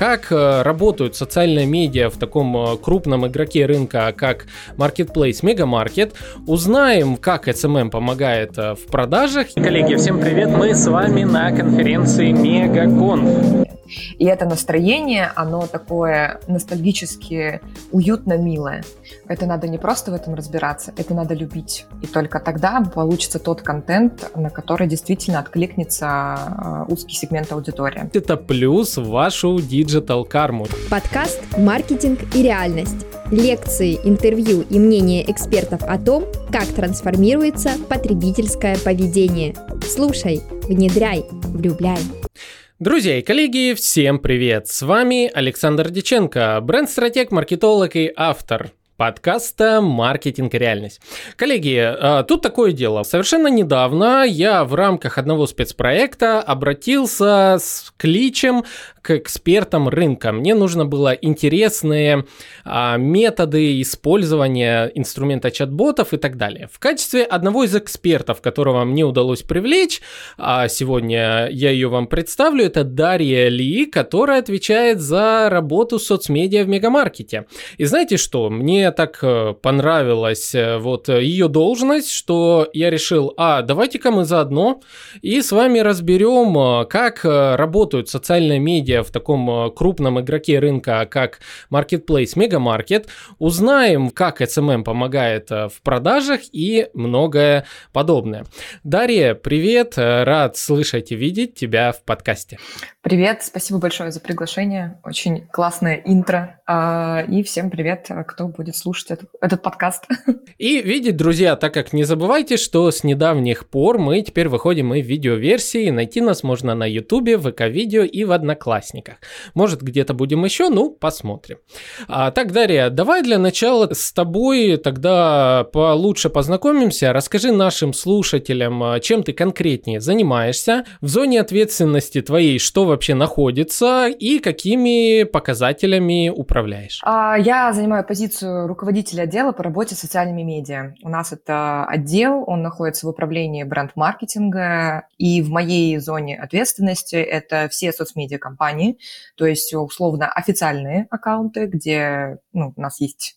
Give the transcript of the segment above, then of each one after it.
как э, работают социальные медиа в таком э, крупном игроке рынка, как Marketplace Мегамаркет. Узнаем, как SMM помогает э, в продажах. Коллеги, всем привет! Мы с вами на конференции Мегаконф. И это настроение, оно такое ностальгически уютно милое. Это надо не просто в этом разбираться, это надо любить. И только тогда получится тот контент, на который действительно откликнется э, узкий сегмент аудитории. Это плюс в вашу digital карму. Подкаст «Маркетинг и реальность». Лекции, интервью и мнения экспертов о том, как трансформируется потребительское поведение. Слушай, внедряй, влюбляй. Друзья и коллеги, всем привет! С вами Александр Диченко, бренд-стратег, маркетолог и автор подкаста «Маркетинг и реальность». Коллеги, а, тут такое дело. Совершенно недавно я в рамках одного спецпроекта обратился с кличем к экспертам рынка. Мне нужно было интересные а, методы использования инструмента чат-ботов и так далее. В качестве одного из экспертов, которого мне удалось привлечь, а сегодня я ее вам представлю, это Дарья Ли, которая отвечает за работу соцмедиа в мегамаркете. И знаете что? Мне так э, понравилась э, вот ее должность, что я решил, а, давайте-ка мы заодно и с вами разберем, э, как работают социальные медиа в таком крупном игроке рынка, как Marketplace Мегамаркет, узнаем, как SMM помогает в продажах и многое подобное. Дарья, привет, рад слышать и видеть тебя в подкасте. Привет, спасибо большое за приглашение, очень классное интро, а, и всем привет, кто будет слушать этот, этот подкаст. И видеть, друзья, так как не забывайте, что с недавних пор мы теперь выходим и в видеоверсии. Найти нас можно на Ютубе, ВК-видео и в Одноклассниках. Может, где-то будем еще, ну, посмотрим. А, так, Дарья, давай для начала с тобой тогда получше познакомимся. Расскажи нашим слушателям, а, чем ты конкретнее занимаешься, в зоне ответственности твоей что вообще находится и какими показателями управляешь. А, я занимаю позицию руководитель отдела по работе с социальными медиа. У нас это отдел, он находится в управлении бренд-маркетинга, и в моей зоне ответственности это все соцмедиа компании, то есть условно официальные аккаунты, где ну, у нас есть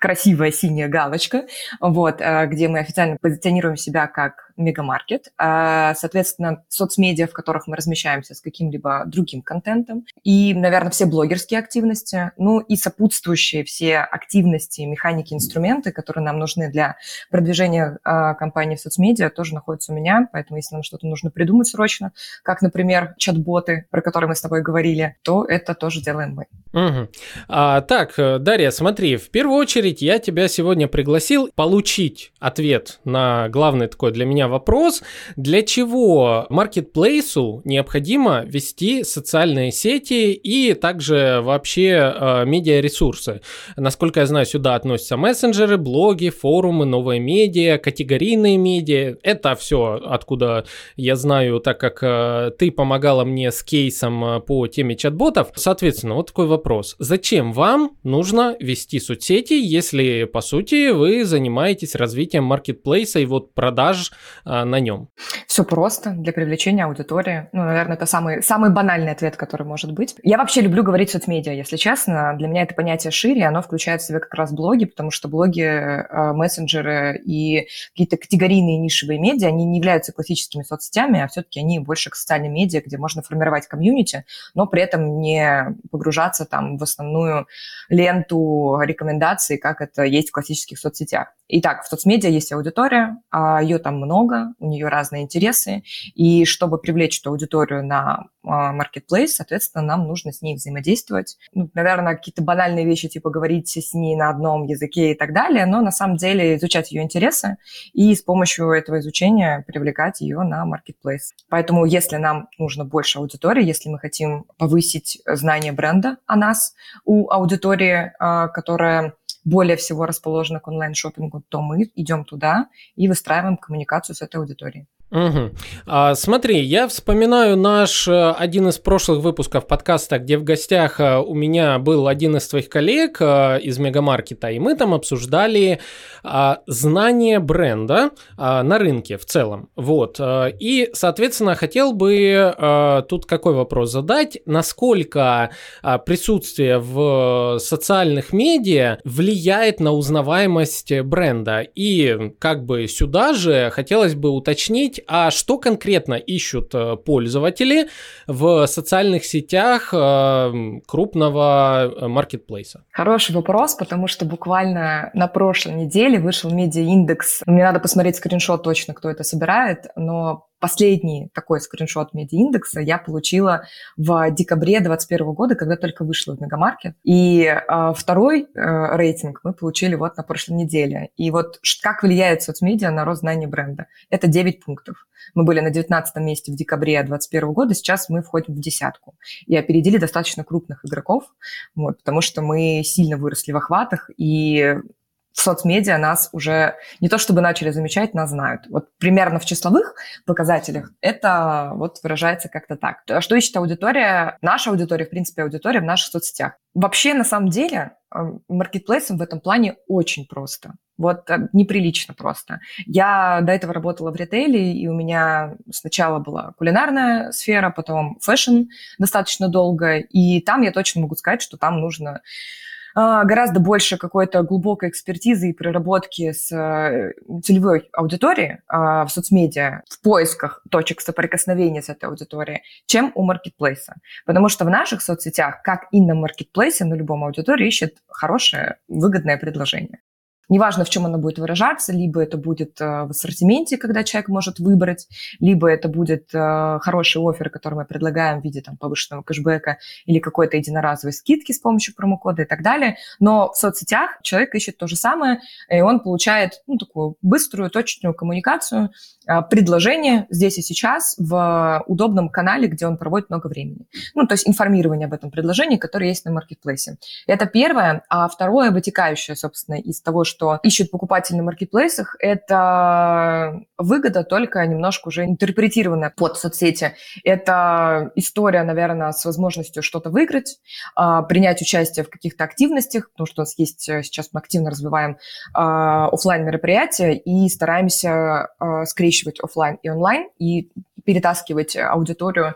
красивая синяя галочка, вот, э, где мы официально позиционируем себя как мегамаркет, а, соответственно, соцмедиа, в которых мы размещаемся с каким-либо другим контентом, и, наверное, все блогерские активности, ну и сопутствующие все активности, механики, инструменты, которые нам нужны для продвижения а, компании в соцмедиа, тоже находятся у меня, поэтому если нам что-то нужно придумать срочно, как, например, чат-боты, про которые мы с тобой говорили, то это тоже делаем мы. Угу. А, так, Дарья, смотри, в первую очередь я тебя сегодня пригласил получить ответ на главный такой для меня вопрос, для чего маркетплейсу необходимо вести социальные сети и также вообще э, медиаресурсы. Насколько я знаю, сюда относятся мессенджеры, блоги, форумы, новые медиа, категорийные медиа. Это все, откуда я знаю, так как э, ты помогала мне с кейсом э, по теме чат-ботов. Соответственно, вот такой вопрос. Зачем вам нужно вести соцсети, если, по сути, вы занимаетесь развитием маркетплейса и вот продаж на нем? Все просто для привлечения аудитории. Ну, наверное, это самый, самый банальный ответ, который может быть. Я вообще люблю говорить соцмедиа, если честно. Для меня это понятие шире, оно включает в себя как раз блоги, потому что блоги, а, мессенджеры и какие-то категорийные нишевые медиа, они не являются классическими соцсетями, а все-таки они больше к социальным медиа, где можно формировать комьюнити, но при этом не погружаться там в основную ленту рекомендаций, как это есть в классических соцсетях. Итак, в соцмедиа есть аудитория, а ее там много, у нее разные интересы, и чтобы привлечь эту аудиторию на marketplace, соответственно, нам нужно с ней взаимодействовать. Ну, наверное, какие-то банальные вещи, типа говорить с ней на одном языке и так далее, но на самом деле изучать ее интересы и с помощью этого изучения привлекать ее на marketplace. Поэтому если нам нужно больше аудитории, если мы хотим повысить знание бренда о нас у аудитории, а, которая более всего расположена к онлайн-шопингу, то мы идем туда и выстраиваем коммуникацию с этой аудиторией. Угу. А, смотри, я вспоминаю наш э, один из прошлых выпусков подкаста, где в гостях э, у меня был один из твоих коллег э, из Мегамаркета, и мы там обсуждали а, знание бренда а, на рынке в целом. Вот. И, соответственно, хотел бы а, тут какой вопрос задать. Насколько а, присутствие в социальных медиа влияет на узнаваемость бренда? И как бы сюда же хотелось бы уточнить, а что конкретно ищут э, пользователи в социальных сетях э, крупного э, маркетплейса? Хороший вопрос, потому что буквально на прошлой неделе вышел медиа-индекс. Мне надо посмотреть скриншот точно, кто это собирает, но последний такой скриншот медиа-индекса я получила в декабре 2021 года, когда только вышла в Мегамаркет. И э, второй э, рейтинг мы получили вот на прошлой неделе. И вот как влияет соцмедиа на рост знаний бренда? Это 9 пунктов. Мы были на 19 месте в декабре 2021 года, сейчас мы входим в десятку. И опередили достаточно крупных игроков, вот, потому что мы сильно выросли в охватах, и в соцмедиа нас уже не то чтобы начали замечать, нас знают. Вот примерно в числовых показателях это вот выражается как-то так. А что ищет аудитория? Наша аудитория, в принципе, аудитория в наших соцсетях. Вообще, на самом деле, маркетплейсом в этом плане очень просто. Вот э, неприлично просто. Я до этого работала в ритейле, и у меня сначала была кулинарная сфера, потом фэшн достаточно долго, и там я точно могу сказать, что там нужно гораздо больше какой-то глубокой экспертизы и проработки с э, целевой аудиторией в соцмедиа в поисках точек соприкосновения с этой аудиторией, чем у маркетплейса. Потому что в наших соцсетях, как и на маркетплейсе, на любом аудитории ищет хорошее, выгодное предложение. Неважно, в чем оно будет выражаться, либо это будет э, в ассортименте, когда человек может выбрать, либо это будет э, хороший офер, который мы предлагаем в виде там, повышенного кэшбэка или какой-то единоразовой скидки с помощью промокода и так далее. Но в соцсетях человек ищет то же самое, и он получает ну, такую быструю, точную коммуникацию, э, предложение здесь и сейчас в удобном канале, где он проводит много времени. Ну, то есть информирование об этом предложении, которое есть на маркетплейсе. Это первое. А второе, вытекающее, собственно, из того, что что ищут покупатели на маркетплейсах, это выгода только немножко уже интерпретированная под соцсети. Это история, наверное, с возможностью что-то выиграть, а, принять участие в каких-то активностях, потому что у нас есть э, сейчас мы активно развиваем а, офлайн мероприятия и стараемся а, скрещивать офлайн и онлайн и перетаскивать аудиторию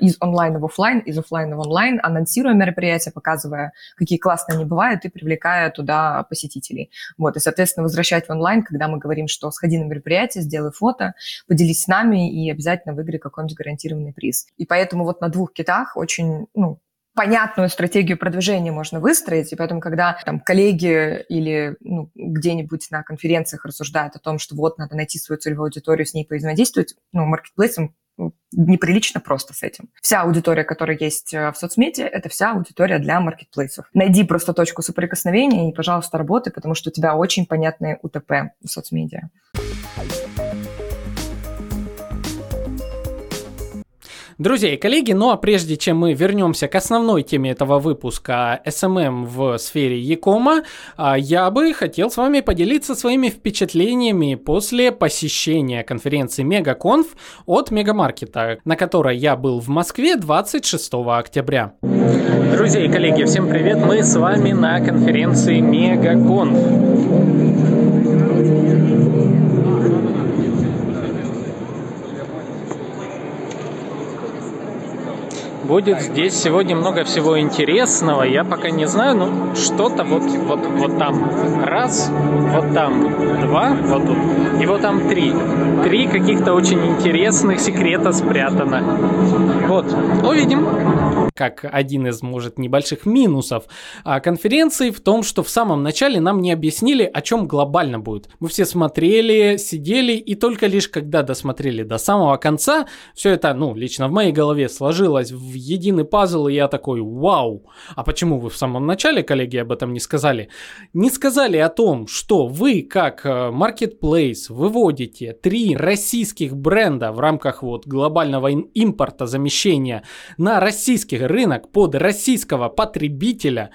из онлайна в офлайн, из офлайна в онлайн, анонсируя мероприятия, показывая, какие классные они бывают и привлекая туда посетителей. Вот, и, соответственно, возвращать в онлайн, когда мы говорим, что сходи на мероприятие, сделай фото, поделись с нами и обязательно выиграй какой-нибудь гарантированный приз. И поэтому вот на двух китах очень, ну, понятную стратегию продвижения можно выстроить, и поэтому, когда там коллеги или ну, где-нибудь на конференциях рассуждают о том, что вот надо найти свою целевую аудиторию, с ней взаимодействовать, ну, маркетплейсом неприлично просто с этим. Вся аудитория, которая есть э, в соцмедиа, это вся аудитория для маркетплейсов. Найди просто точку соприкосновения и, пожалуйста, работай, потому что у тебя очень понятные УТП в соцмедиа. Друзья и коллеги, ну а прежде чем мы вернемся к основной теме этого выпуска SMM в сфере Якома, я бы хотел с вами поделиться своими впечатлениями после посещения конференции Мегаконф от Мегамаркета, на которой я был в Москве 26 октября. Друзья и коллеги, всем привет! Мы с вами на конференции Мегаконф. Будет здесь сегодня много всего интересного. Я пока не знаю, но что-то вот, вот, вот там раз, вот там два, вот тут, и вот там три. Три каких-то очень интересных секрета спрятано. Вот, увидим как один из, может, небольших минусов а, конференции в том, что в самом начале нам не объяснили, о чем глобально будет. Мы все смотрели, сидели, и только лишь когда досмотрели до самого конца, все это, ну, лично в моей голове сложилось в единый пазл, и я такой, вау. А почему вы в самом начале, коллеги, об этом не сказали? Не сказали о том, что вы, как marketplace, э, выводите три российских бренда в рамках вот глобального импорта замещения на российских рынок под российского потребителя,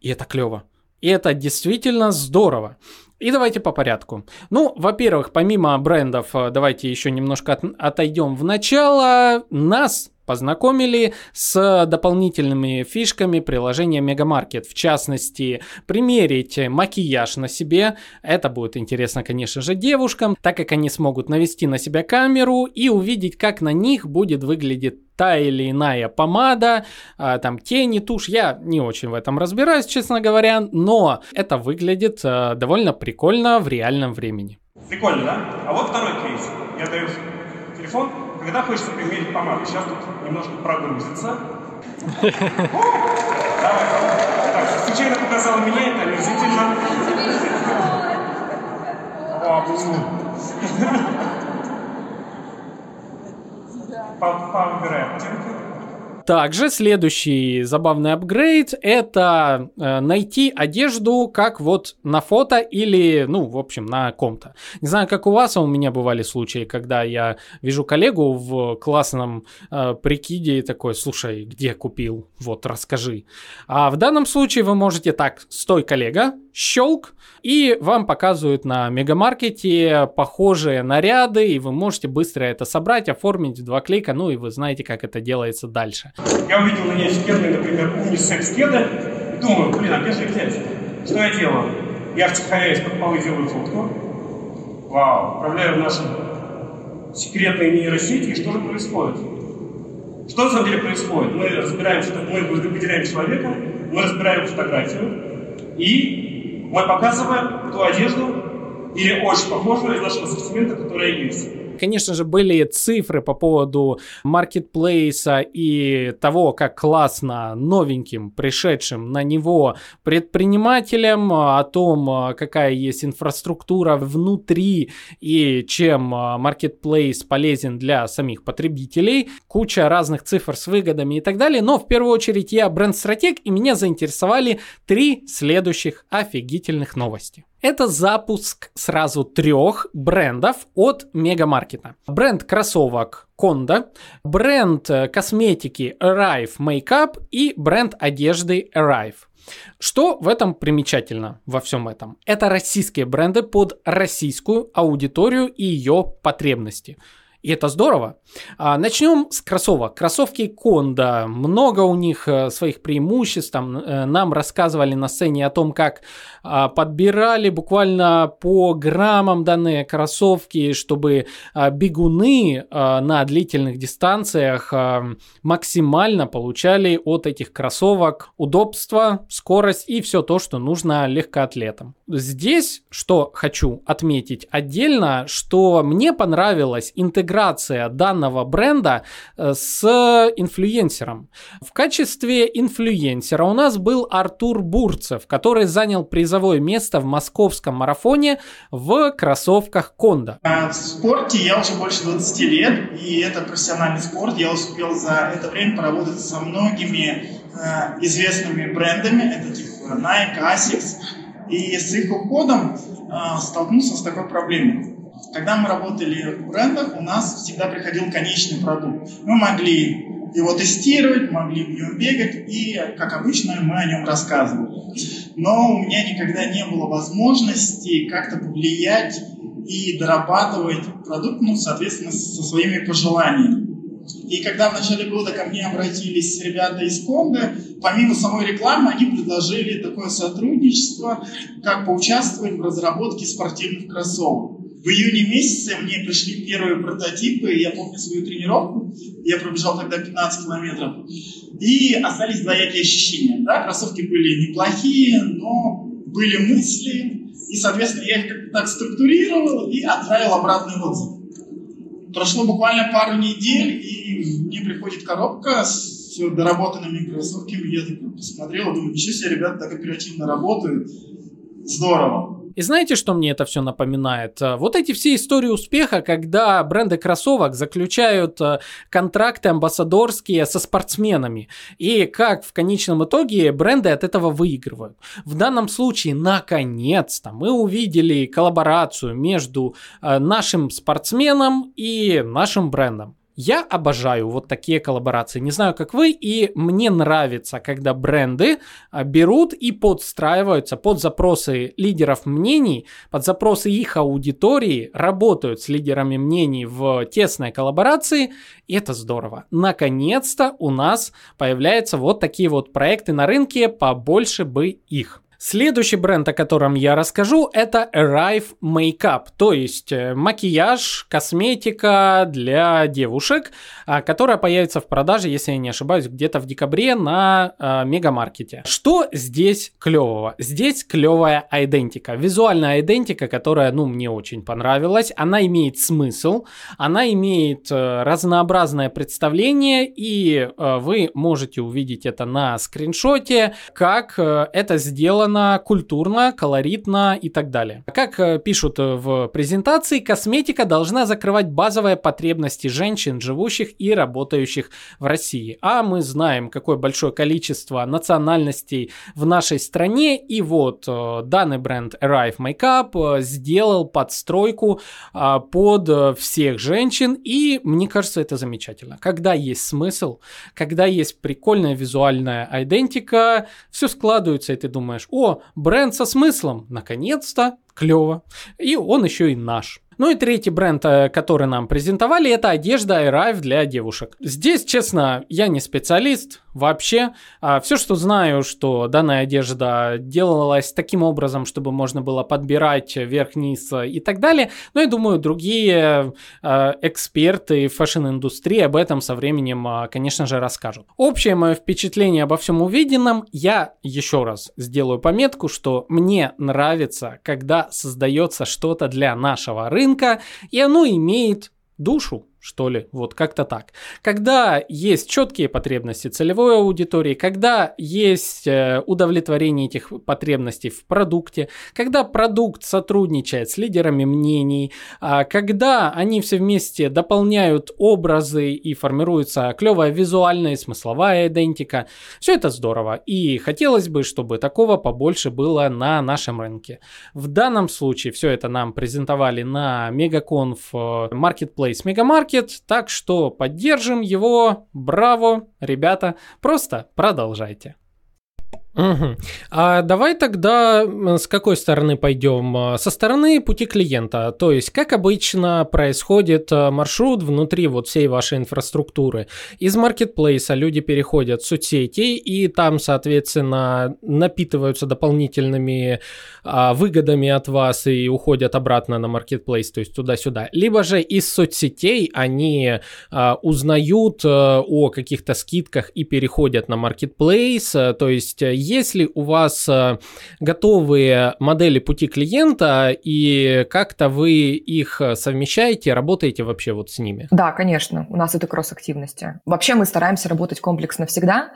и это клево. И это действительно здорово. И давайте по порядку. Ну, во-первых, помимо брендов, э, давайте еще немножко от, отойдем в начало. Нас познакомили с дополнительными фишками приложения Мегамаркет. В частности, примерить макияж на себе. Это будет интересно, конечно же, девушкам, так как они смогут навести на себя камеру и увидеть, как на них будет выглядеть та или иная помада, а, там тени, тушь. Я не очень в этом разбираюсь, честно говоря, но это выглядит а, довольно прикольно в реальном времени. Прикольно, да? А вот второй кейс. Я даю телефон, когда хочется примерить помаду. Сейчас тут немножко прогрузится. Давай. Так, случайно показала меня, это омерзительно. Повыбираем оттенки. Также следующий забавный апгрейд это э, найти одежду как вот на фото или, ну, в общем, на ком-то. Не знаю, как у вас, а у меня бывали случаи, когда я вижу коллегу в классном э, прикиде и такой, слушай, где купил? Вот, расскажи. А в данном случае вы можете так, стой, коллега, щелк, и вам показывают на мегамаркете похожие наряды, и вы можете быстро это собрать, оформить в два клика, ну и вы знаете, как это делается дальше. Я увидел на ней кеды, например, унисекс кеды, думаю, блин, а где же их взять? Что я делаю? Я втихаря из-под полы делаю фотку, вау, отправляю в наши секретные нейросети, и что же происходит? Что на самом деле происходит? Мы разбираем, что мы выделяем человека, мы разбираем фотографию, и мы показываем ту одежду или очень похожую из нашего ассортимента, которая есть. Конечно же, были цифры по поводу маркетплейса и того, как классно новеньким, пришедшим на него предпринимателям, о том, какая есть инфраструктура внутри и чем маркетплейс полезен для самих потребителей. Куча разных цифр с выгодами и так далее. Но в первую очередь я бренд-стратег и меня заинтересовали три следующих офигительных новости. Это запуск сразу трех брендов от Мегамаркета. Бренд кроссовок Конда, бренд э, косметики Arrive Makeup и бренд одежды Arrive. Что в этом примечательно во всем этом? Это российские бренды под российскую аудиторию и ее потребности. И это здорово. А, начнем с кроссовок. Кроссовки Конда. Много у них э, своих преимуществ. Там, э, нам рассказывали на сцене о том, как а, подбирали буквально по граммам данные кроссовки, чтобы а, бегуны на длительных дистанциях максимально получали от этих кроссовок удобство, скорость и все то, что нужно легкоатлетам. Здесь, что хочу отметить отдельно, что мне понравилась интеграция данного бренда э, с инфлюенсером. В качестве инфлюенсера у нас был Артур Бурцев, который занял призовое место в московском марафоне в кроссовках Конда. В спорте я уже больше 20 лет, и это профессиональный спорт. Я успел за это время поработать со многими э, известными брендами. Это типа Nike, Asics и с их уходом э, столкнулся с такой проблемой. Когда мы работали в брендах, у нас всегда приходил конечный продукт. Мы могли его тестировать, могли в нем бегать, и, как обычно, мы о нем рассказывали. Но у меня никогда не было возможности как-то повлиять и дорабатывать продукт, ну, соответственно, со своими пожеланиями. И когда в начале года ко мне обратились ребята из фонда, помимо самой рекламы, они предложили такое сотрудничество, как поучаствовать в разработке спортивных кроссовок. В июне месяце мне пришли первые прототипы, я помню свою тренировку, я пробежал тогда 15 километров, и остались двоякие ощущения. Да, кроссовки были неплохие, но были мысли, и, соответственно, я их как-то так структурировал и отправил обратный отзыв. Прошло буквально пару недель, и мне приходит коробка с доработанными кроссовками. Я так посмотрел, думаю, ничего себе, ребята так оперативно работают. Здорово. И знаете, что мне это все напоминает? Э, вот эти все истории успеха, когда бренды кроссовок заключают э, контракты амбассадорские со спортсменами. И как в конечном итоге бренды от этого выигрывают. В данном случае, наконец-то, мы увидели коллаборацию между э, нашим спортсменом и нашим брендом. Я обожаю вот такие коллаборации. Не знаю, как вы, и мне нравится, когда бренды а, берут и подстраиваются под запросы лидеров мнений, под запросы их аудитории, работают с лидерами мнений в тесной коллаборации, и это здорово. Наконец-то у нас появляются вот такие вот проекты на рынке, побольше бы их. Следующий бренд, о котором я расскажу, это Arrive Makeup, то есть э, макияж, косметика для девушек, а, которая появится в продаже, если я не ошибаюсь, где-то в декабре на э, мегамаркете. Что здесь клевого? Здесь клевая идентика, визуальная идентика, которая, ну, мне очень понравилась. Она имеет смысл, она имеет э, разнообразное представление, и вы можете увидеть это на скриншоте, как это сделано сделано культурно, колоритно и так далее. Как э, пишут э, в презентации, косметика должна закрывать базовые потребности женщин, живущих и работающих в России. А мы знаем, какое большое количество национальностей в нашей стране. И вот э, данный бренд Arrive Makeup сделал подстройку под всех женщин. И мне кажется, это замечательно. Когда есть смысл, когда есть прикольная визуальная идентика, все складывается, и ты думаешь, о, бренд со смыслом, наконец-то, клево. И он еще и наш. Ну и третий бренд, э, который нам презентовали, это одежда Arrive для девушек. Здесь, честно, я не специалист вообще. А все, что знаю, что данная одежда делалась таким образом, чтобы можно было подбирать верх-низ и так далее. Но я думаю, другие э, эксперты фэшн-индустрии об этом со временем, э, конечно же, расскажут. Общее мое впечатление обо всем увиденном, я еще раз сделаю пометку, что мне нравится, когда создается что-то для нашего рынка, рынка, и оно имеет душу что ли, вот как-то так. Когда есть четкие потребности целевой аудитории, когда есть э, удовлетворение этих потребностей в продукте, когда продукт сотрудничает с лидерами мнений, а когда они все вместе дополняют образы и формируется клевая визуальная и смысловая идентика, все это здорово. И хотелось бы, чтобы такого побольше было на нашем рынке. В данном случае все это нам презентовали на Мегаконф Marketplace Megamarket, Market, так что поддержим его, браво, ребята, просто продолжайте. Угу. А давай тогда с какой стороны пойдем? Со стороны пути клиента. То есть, как обычно происходит а, маршрут внутри вот всей вашей инфраструктуры. Из маркетплейса люди переходят в соцсети и там, соответственно, напитываются дополнительными а, выгодами от вас и уходят обратно на маркетплейс, то есть туда-сюда. Либо же из соцсетей они а, узнают а, о каких-то скидках и переходят на маркетплейс. То есть, если у вас э, готовые модели пути клиента и как-то вы их совмещаете, работаете вообще вот с ними? Да, конечно, у нас это кросс-активности. Вообще мы стараемся работать комплексно всегда,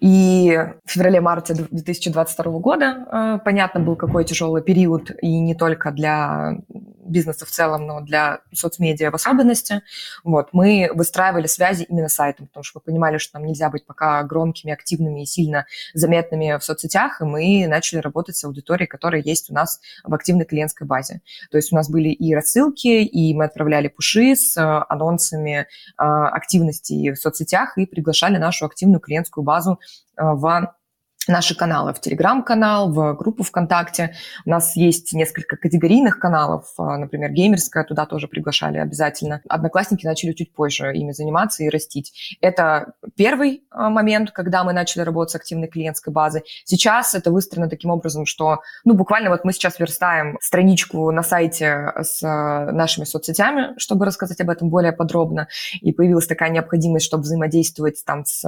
и в феврале-марте 2022 года, э, понятно, был какой тяжелый период, и не только для бизнеса в целом, но для соцмедиа в особенности, вот, мы выстраивали связи именно с сайтом, потому что мы понимали, что нам нельзя быть пока громкими, активными и сильно заметными в соцсетях, и мы начали работать с аудиторией, которая есть у нас в активной клиентской базе. То есть у нас были и рассылки, и мы отправляли пуши с э, анонсами э, активности в соцсетях и приглашали нашу активную клиентскую базу э, в наши каналы, в Телеграм-канал, в группу ВКонтакте. У нас есть несколько категорийных каналов, а, например, геймерская, туда тоже приглашали обязательно. Одноклассники начали чуть позже ими заниматься и растить. Это первый а, момент, когда мы начали работать с активной клиентской базой. Сейчас это выстроено таким образом, что, ну, буквально вот мы сейчас верстаем страничку на сайте с а, нашими соцсетями, чтобы рассказать об этом более подробно, и появилась такая необходимость, чтобы взаимодействовать там с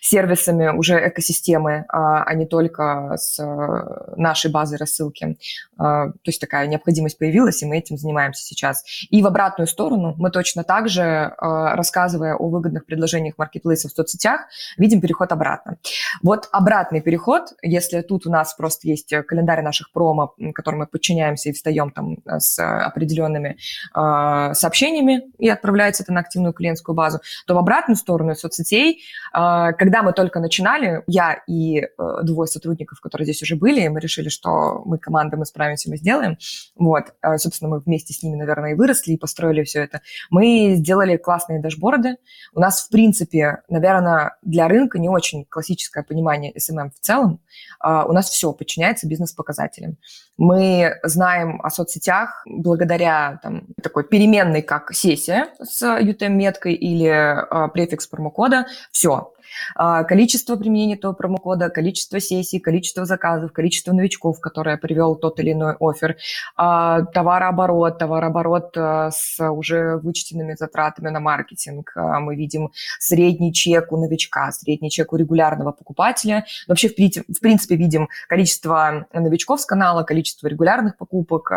сервисами уже экосистемы а, а не только с э, нашей базой рассылки. А, то есть такая необходимость появилась, и мы этим занимаемся сейчас. И в обратную сторону мы точно так же, а, рассказывая о выгодных предложениях маркетплейсов в соцсетях, видим переход обратно. Вот обратный переход, если тут у нас просто есть календарь наших промо, которым мы подчиняемся и встаем там с определенными сообщениями и отправляется это на активную клиентскую базу, то в обратную сторону соцсетей, когда мы только начинали, я и э, двое сотрудников, которые здесь уже были, и мы решили, что мы команда, мы справимся, мы сделаем. Вот, э, собственно, мы вместе с ними, наверное, и выросли, и построили все это. Мы сделали классные дашборды. У нас, в принципе, наверное, для рынка не очень классическое понимание SMM в целом. А, у нас все подчиняется бизнес-показателям. Мы знаем о соцсетях благодаря там, такой переменной, как сессия с UTM-меткой или э, префикс промокода. Все, а, количество применения этого промокода, количество сессий, количество заказов, количество новичков, которые привел тот или иной офер, а, товарооборот, товарооборот с уже вычтенными затратами на маркетинг. Мы видим средний чек у новичка, средний чек у регулярного покупателя. Вообще, в принципе, видим количество новичков с канала, количество регулярных покупок,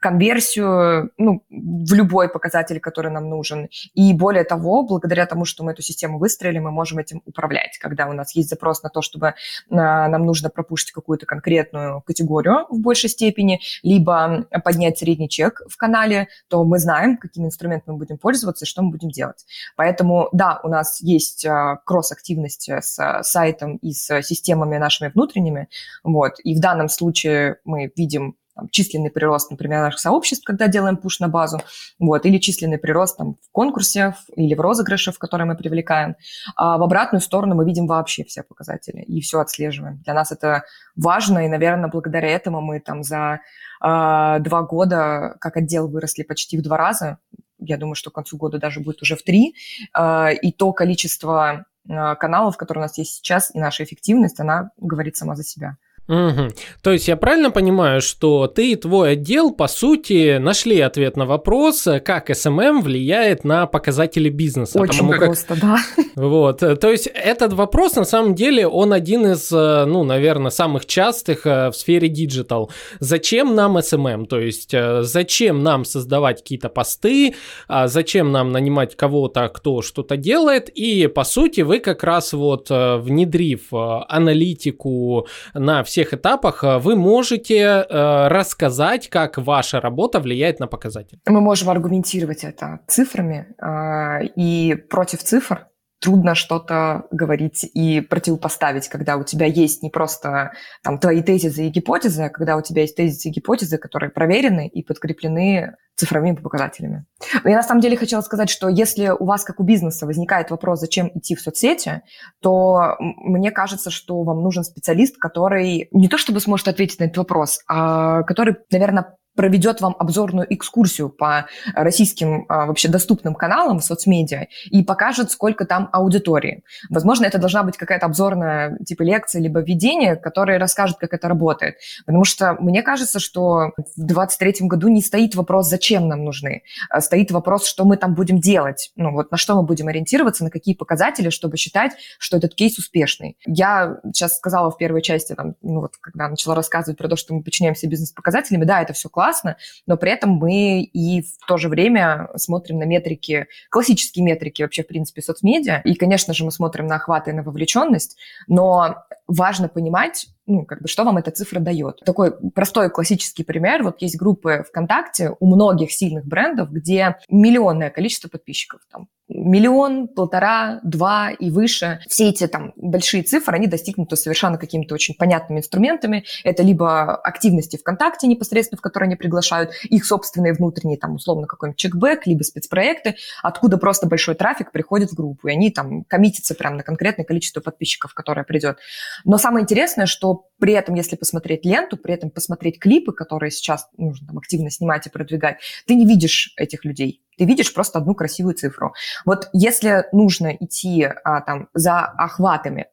конверсию, ну, в любой показатель, который нам нужен. И более того, благодаря тому, что мы эту систему выстроили, мы можем этим управлять, когда у нас есть запрос на то, чтобы а, нам нужно пропушить какую-то конкретную категорию в большей степени, либо поднять средний чек в канале, то мы знаем, какими инструментами мы будем пользоваться и что мы будем делать. Поэтому, да, у нас есть а, кросс-активность с сайтом и с системами нашими внутренними, вот, и в данном случае мы видим там, численный прирост, например, наших сообществ, когда делаем пуш на базу, вот, или численный прирост там, в конкурсе или в розыгрыше, в которые мы привлекаем. А в обратную сторону мы видим вообще все показатели и все отслеживаем. Для нас это важно, и, наверное, благодаря этому мы там за э, два года как отдел выросли почти в два раза. Я думаю, что к концу года даже будет уже в три. Э, и то количество каналов, которые у нас есть сейчас, и наша эффективность, она говорит сама за себя. Угу. То есть я правильно понимаю, что ты и твой отдел, по сути, нашли ответ на вопрос, как SMM влияет на показатели бизнеса? Очень потому просто, как... да. Вот, то есть этот вопрос, на самом деле, он один из, ну, наверное, самых частых э, в сфере digital. Зачем нам SMM? То есть э, зачем нам создавать какие-то посты, а зачем нам нанимать кого-то, кто что-то делает? И, по сути, вы как раз вот э, внедрив аналитику на все всех этапах э, вы можете э, рассказать, как ваша работа влияет на показатели. Мы можем аргументировать это цифрами, э, и против цифр трудно что-то говорить и противопоставить, когда у тебя есть не просто там твои тезисы и гипотезы, а когда у тебя есть тезисы и гипотезы, которые проверены и подкреплены цифровыми показателями. Но я на самом деле хотела сказать, что если у вас, как у бизнеса, возникает вопрос, зачем идти в соцсети, то мне кажется, что вам нужен специалист, который не то чтобы сможет ответить на этот вопрос, а который, наверное, проведет вам обзорную экскурсию по российским а, вообще доступным каналам в соцмедиа и покажет, сколько там аудитории. Возможно, это должна быть какая-то обзорная типа лекция либо введение, которое расскажет, как это работает. Потому что мне кажется, что в 2023 году не стоит вопрос, зачем нам нужны. А стоит вопрос, что мы там будем делать. Ну вот на что мы будем ориентироваться, на какие показатели, чтобы считать, что этот кейс успешный. Я сейчас сказала в первой части, там, ну вот когда начала рассказывать про то, что мы подчиняемся бизнес-показателями, да, это все классно, классно, но при этом мы и в то же время смотрим на метрики, классические метрики вообще, в принципе, соцмедиа. И, конечно же, мы смотрим на охват и на вовлеченность, но важно понимать, ну, как бы, что вам эта цифра дает. Такой простой классический пример. Вот есть группы ВКонтакте у многих сильных брендов, где миллионное количество подписчиков. Там миллион, полтора, два и выше. Все эти там большие цифры, они достигнуты совершенно какими-то очень понятными инструментами. Это либо активности ВКонтакте непосредственно, в которые они приглашают, их собственные внутренние, там, условно, какой-нибудь чекбэк, либо спецпроекты, откуда просто большой трафик приходит в группу, и они там коммитятся прямо на конкретное количество подписчиков, которое придет. Но самое интересное, что при этом, если посмотреть ленту, при этом посмотреть клипы, которые сейчас нужно там, активно снимать и продвигать, ты не видишь этих людей ты видишь просто одну красивую цифру. Вот если нужно идти а, там за охватами,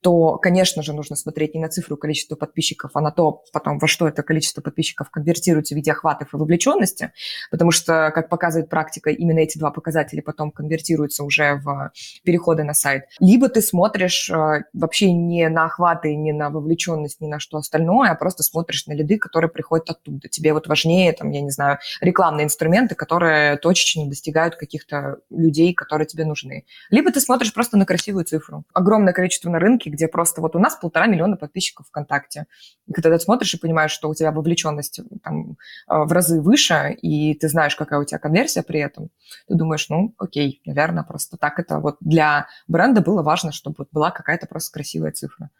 то, конечно же, нужно смотреть не на цифру количества подписчиков, а на то, потом, во что это количество подписчиков конвертируется в виде охватов и вовлеченности, потому что, как показывает практика, именно эти два показателя потом конвертируются уже в переходы на сайт. Либо ты смотришь э, вообще не на охваты, не на вовлеченность, ни на что остальное, а просто смотришь на лиды, которые приходят оттуда. Тебе вот важнее, там, я не знаю, рекламные инструменты, которые точечно достигают каких-то людей, которые тебе нужны. Либо ты смотришь просто на красивую цифру. Огромное количество рынке где просто вот у нас полтора миллиона подписчиков ВКонтакте. И когда ты смотришь и понимаешь, что у тебя вовлеченность там, а, в разы выше, и ты знаешь, какая у тебя конверсия при этом, ты думаешь, ну, окей, наверное, просто так это вот для бренда было важно, чтобы была какая-то просто красивая цифра.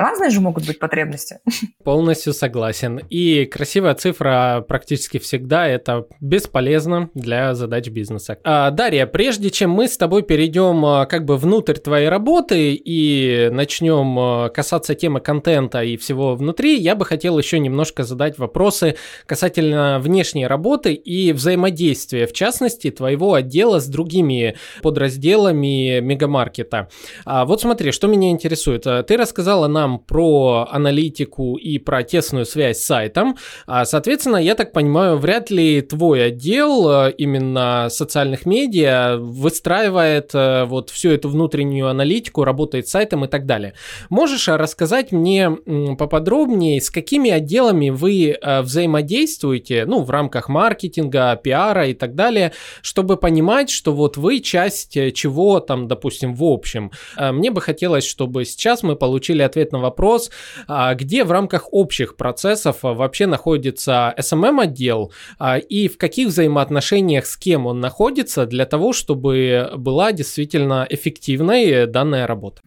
Разные же могут быть потребности. Полностью согласен. И красивая цифра практически всегда это бесполезно для задач бизнеса. А, Дарья, прежде чем мы с тобой перейдем а, как бы внутрь твоей работы и начнем а, касаться темы контента и всего внутри, я бы хотел еще немножко задать вопросы касательно внешней работы и взаимодействия, в частности, твоего отдела с другими подразделами мегамаркета. А вот смотри, что меня интересует. Ты рассказала нам про аналитику и про тесную связь с сайтом. Соответственно, я так понимаю, вряд ли твой отдел именно социальных медиа выстраивает вот всю эту внутреннюю аналитику, работает с сайтом и так далее. Можешь рассказать мне поподробнее, с какими отделами вы взаимодействуете, ну, в рамках маркетинга, пиара и так далее, чтобы понимать, что вот вы часть чего там, допустим, в общем. Мне бы хотелось, чтобы сейчас мы получили ответ на вопрос, где в рамках общих процессов вообще находится SMM-отдел и в каких взаимоотношениях с кем он находится для того, чтобы была действительно эффективной данная работа.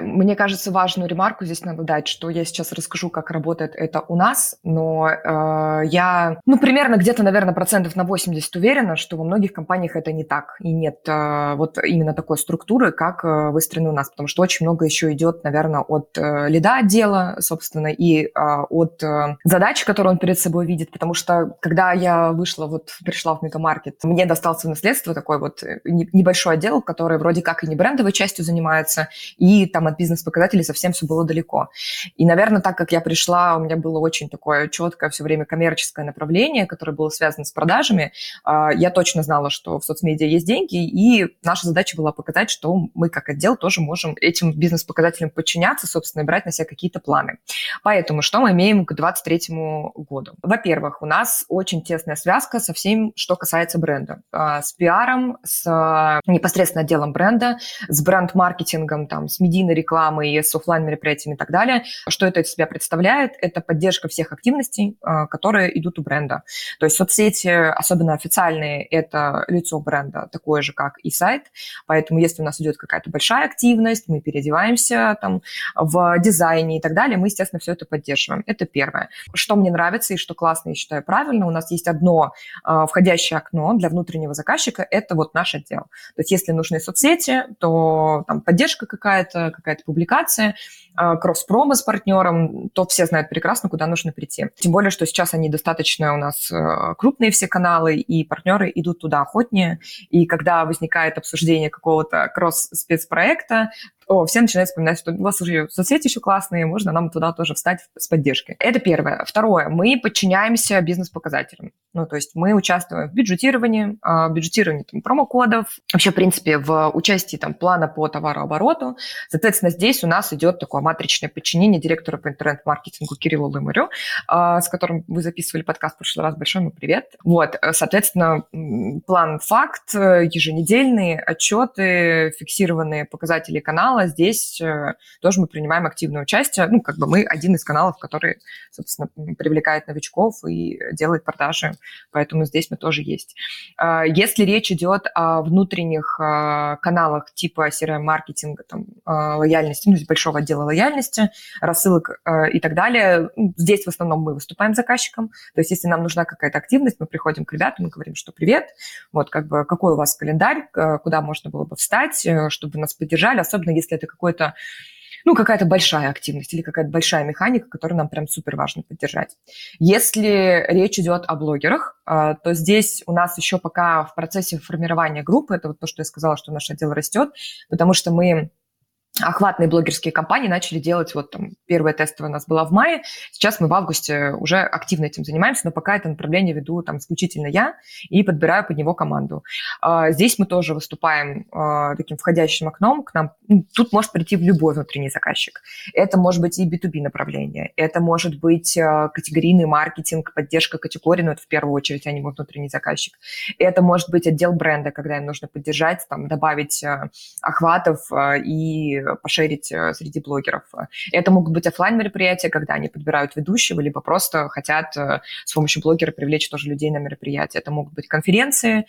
Мне кажется, важную ремарку здесь надо дать, что я сейчас расскажу, как работает это у нас, но я, ну, примерно где-то, наверное, процентов на 80 уверена, что во многих компаниях это не так, и нет вот именно такой структуры, как выстроены у нас, потому что очень много еще идет, наверное, от лида отдела, собственно, и от задач, которые он перед собой видит, потому что когда я вышла, вот пришла в Мегамаркет, мне достался наследство такой вот э, небольшой отдел, который вроде как и не брендовой частью занимается, и там от бизнес-показателей совсем все было далеко. И, наверное, так как я пришла, у меня было очень такое четкое все время коммерческое направление, которое было связано с продажами, а, я точно знала, что в соцмедиа есть деньги, и наша задача была показать, что мы как отдел тоже можем этим бизнес-показателям подчиняться, собственно, брать на себя какие-то планы. Поэтому что мы имеем к 2023 году? Во-первых, у нас очень тесная связка со всем, что касается бренда. А, с пиаром, с непосредственно отделом бренда, с бренд-маркетингом, там, с медийной рекламой, с офлайн-мероприятиями и так далее. Что это из себя представляет? Это поддержка всех активностей, а, которые идут у бренда. То есть соцсети, особенно официальные, это лицо бренда, такое же, как и сайт. Поэтому если у нас идет какая-то большая активность, мы переодеваемся там дизайне и так далее, мы, естественно, все это поддерживаем. Это первое. Что мне нравится и что классно, я считаю правильно, у нас есть одно э, входящее окно для внутреннего заказчика, это вот наш отдел. То есть если нужны соцсети, то там поддержка какая-то, какая-то публикация, э, кросс-промо с партнером, то все знают прекрасно, куда нужно прийти. Тем более, что сейчас они достаточно у нас э, крупные все каналы, и партнеры идут туда охотнее. И когда возникает обсуждение какого-то кросс-спецпроекта, о, все начинают вспоминать, что у вас уже соцсети еще классные, можно нам туда тоже встать с поддержкой. Это первое. Второе. Мы подчиняемся бизнес-показателям. Ну, то есть мы участвуем в бюджетировании, а, бюджетировании там, промокодов, вообще, в принципе, в участии там, плана по товарообороту. Соответственно, здесь у нас идет такое матричное подчинение директора по интернет-маркетингу Кириллу Лымарю, а, с которым вы записывали подкаст в прошлый раз. Большой ему привет. Вот, соответственно, план факт, еженедельные отчеты, фиксированные показатели канала, канала. Здесь э, тоже мы принимаем активное участие. Ну, как бы мы один из каналов, который, собственно, привлекает новичков и делает продажи, поэтому здесь мы тоже есть. А, если речь идет о внутренних а, каналах типа CRM-маркетинга, там, а, лояльности, ну, большого отдела лояльности, рассылок и так далее, здесь в основном мы выступаем заказчиком. То есть если нам нужна какая-то активность, мы приходим к ребятам и говорим, что привет, вот как бы какой у вас календарь, куда можно было бы встать, э, чтобы нас поддержали, особенно если это какой-то ну, какая-то большая активность или какая-то большая механика, которую нам прям супер важно поддержать. Если речь идет о блогерах, а, то здесь у нас еще пока в процессе формирования группы, это вот то, что я сказала, что наш отдел растет, потому что мы охватные блогерские компании начали делать, вот там первая тестовая у нас была в мае, сейчас мы в августе уже активно этим занимаемся, но пока это направление веду там исключительно я и подбираю под него команду. А, здесь мы тоже выступаем а, таким входящим окном к нам. Ну, тут может прийти в любой внутренний заказчик. Это может быть и B2B направление, это может быть а, категорийный маркетинг, поддержка категорий, но это в первую очередь они мой внутренний заказчик. Это может быть отдел бренда, когда им нужно поддержать, там, добавить охватов и пошерить э, среди блогеров. Это могут быть офлайн мероприятия, когда они подбирают ведущего, либо просто хотят э, с помощью блогера привлечь тоже людей на мероприятие. Это могут быть конференции,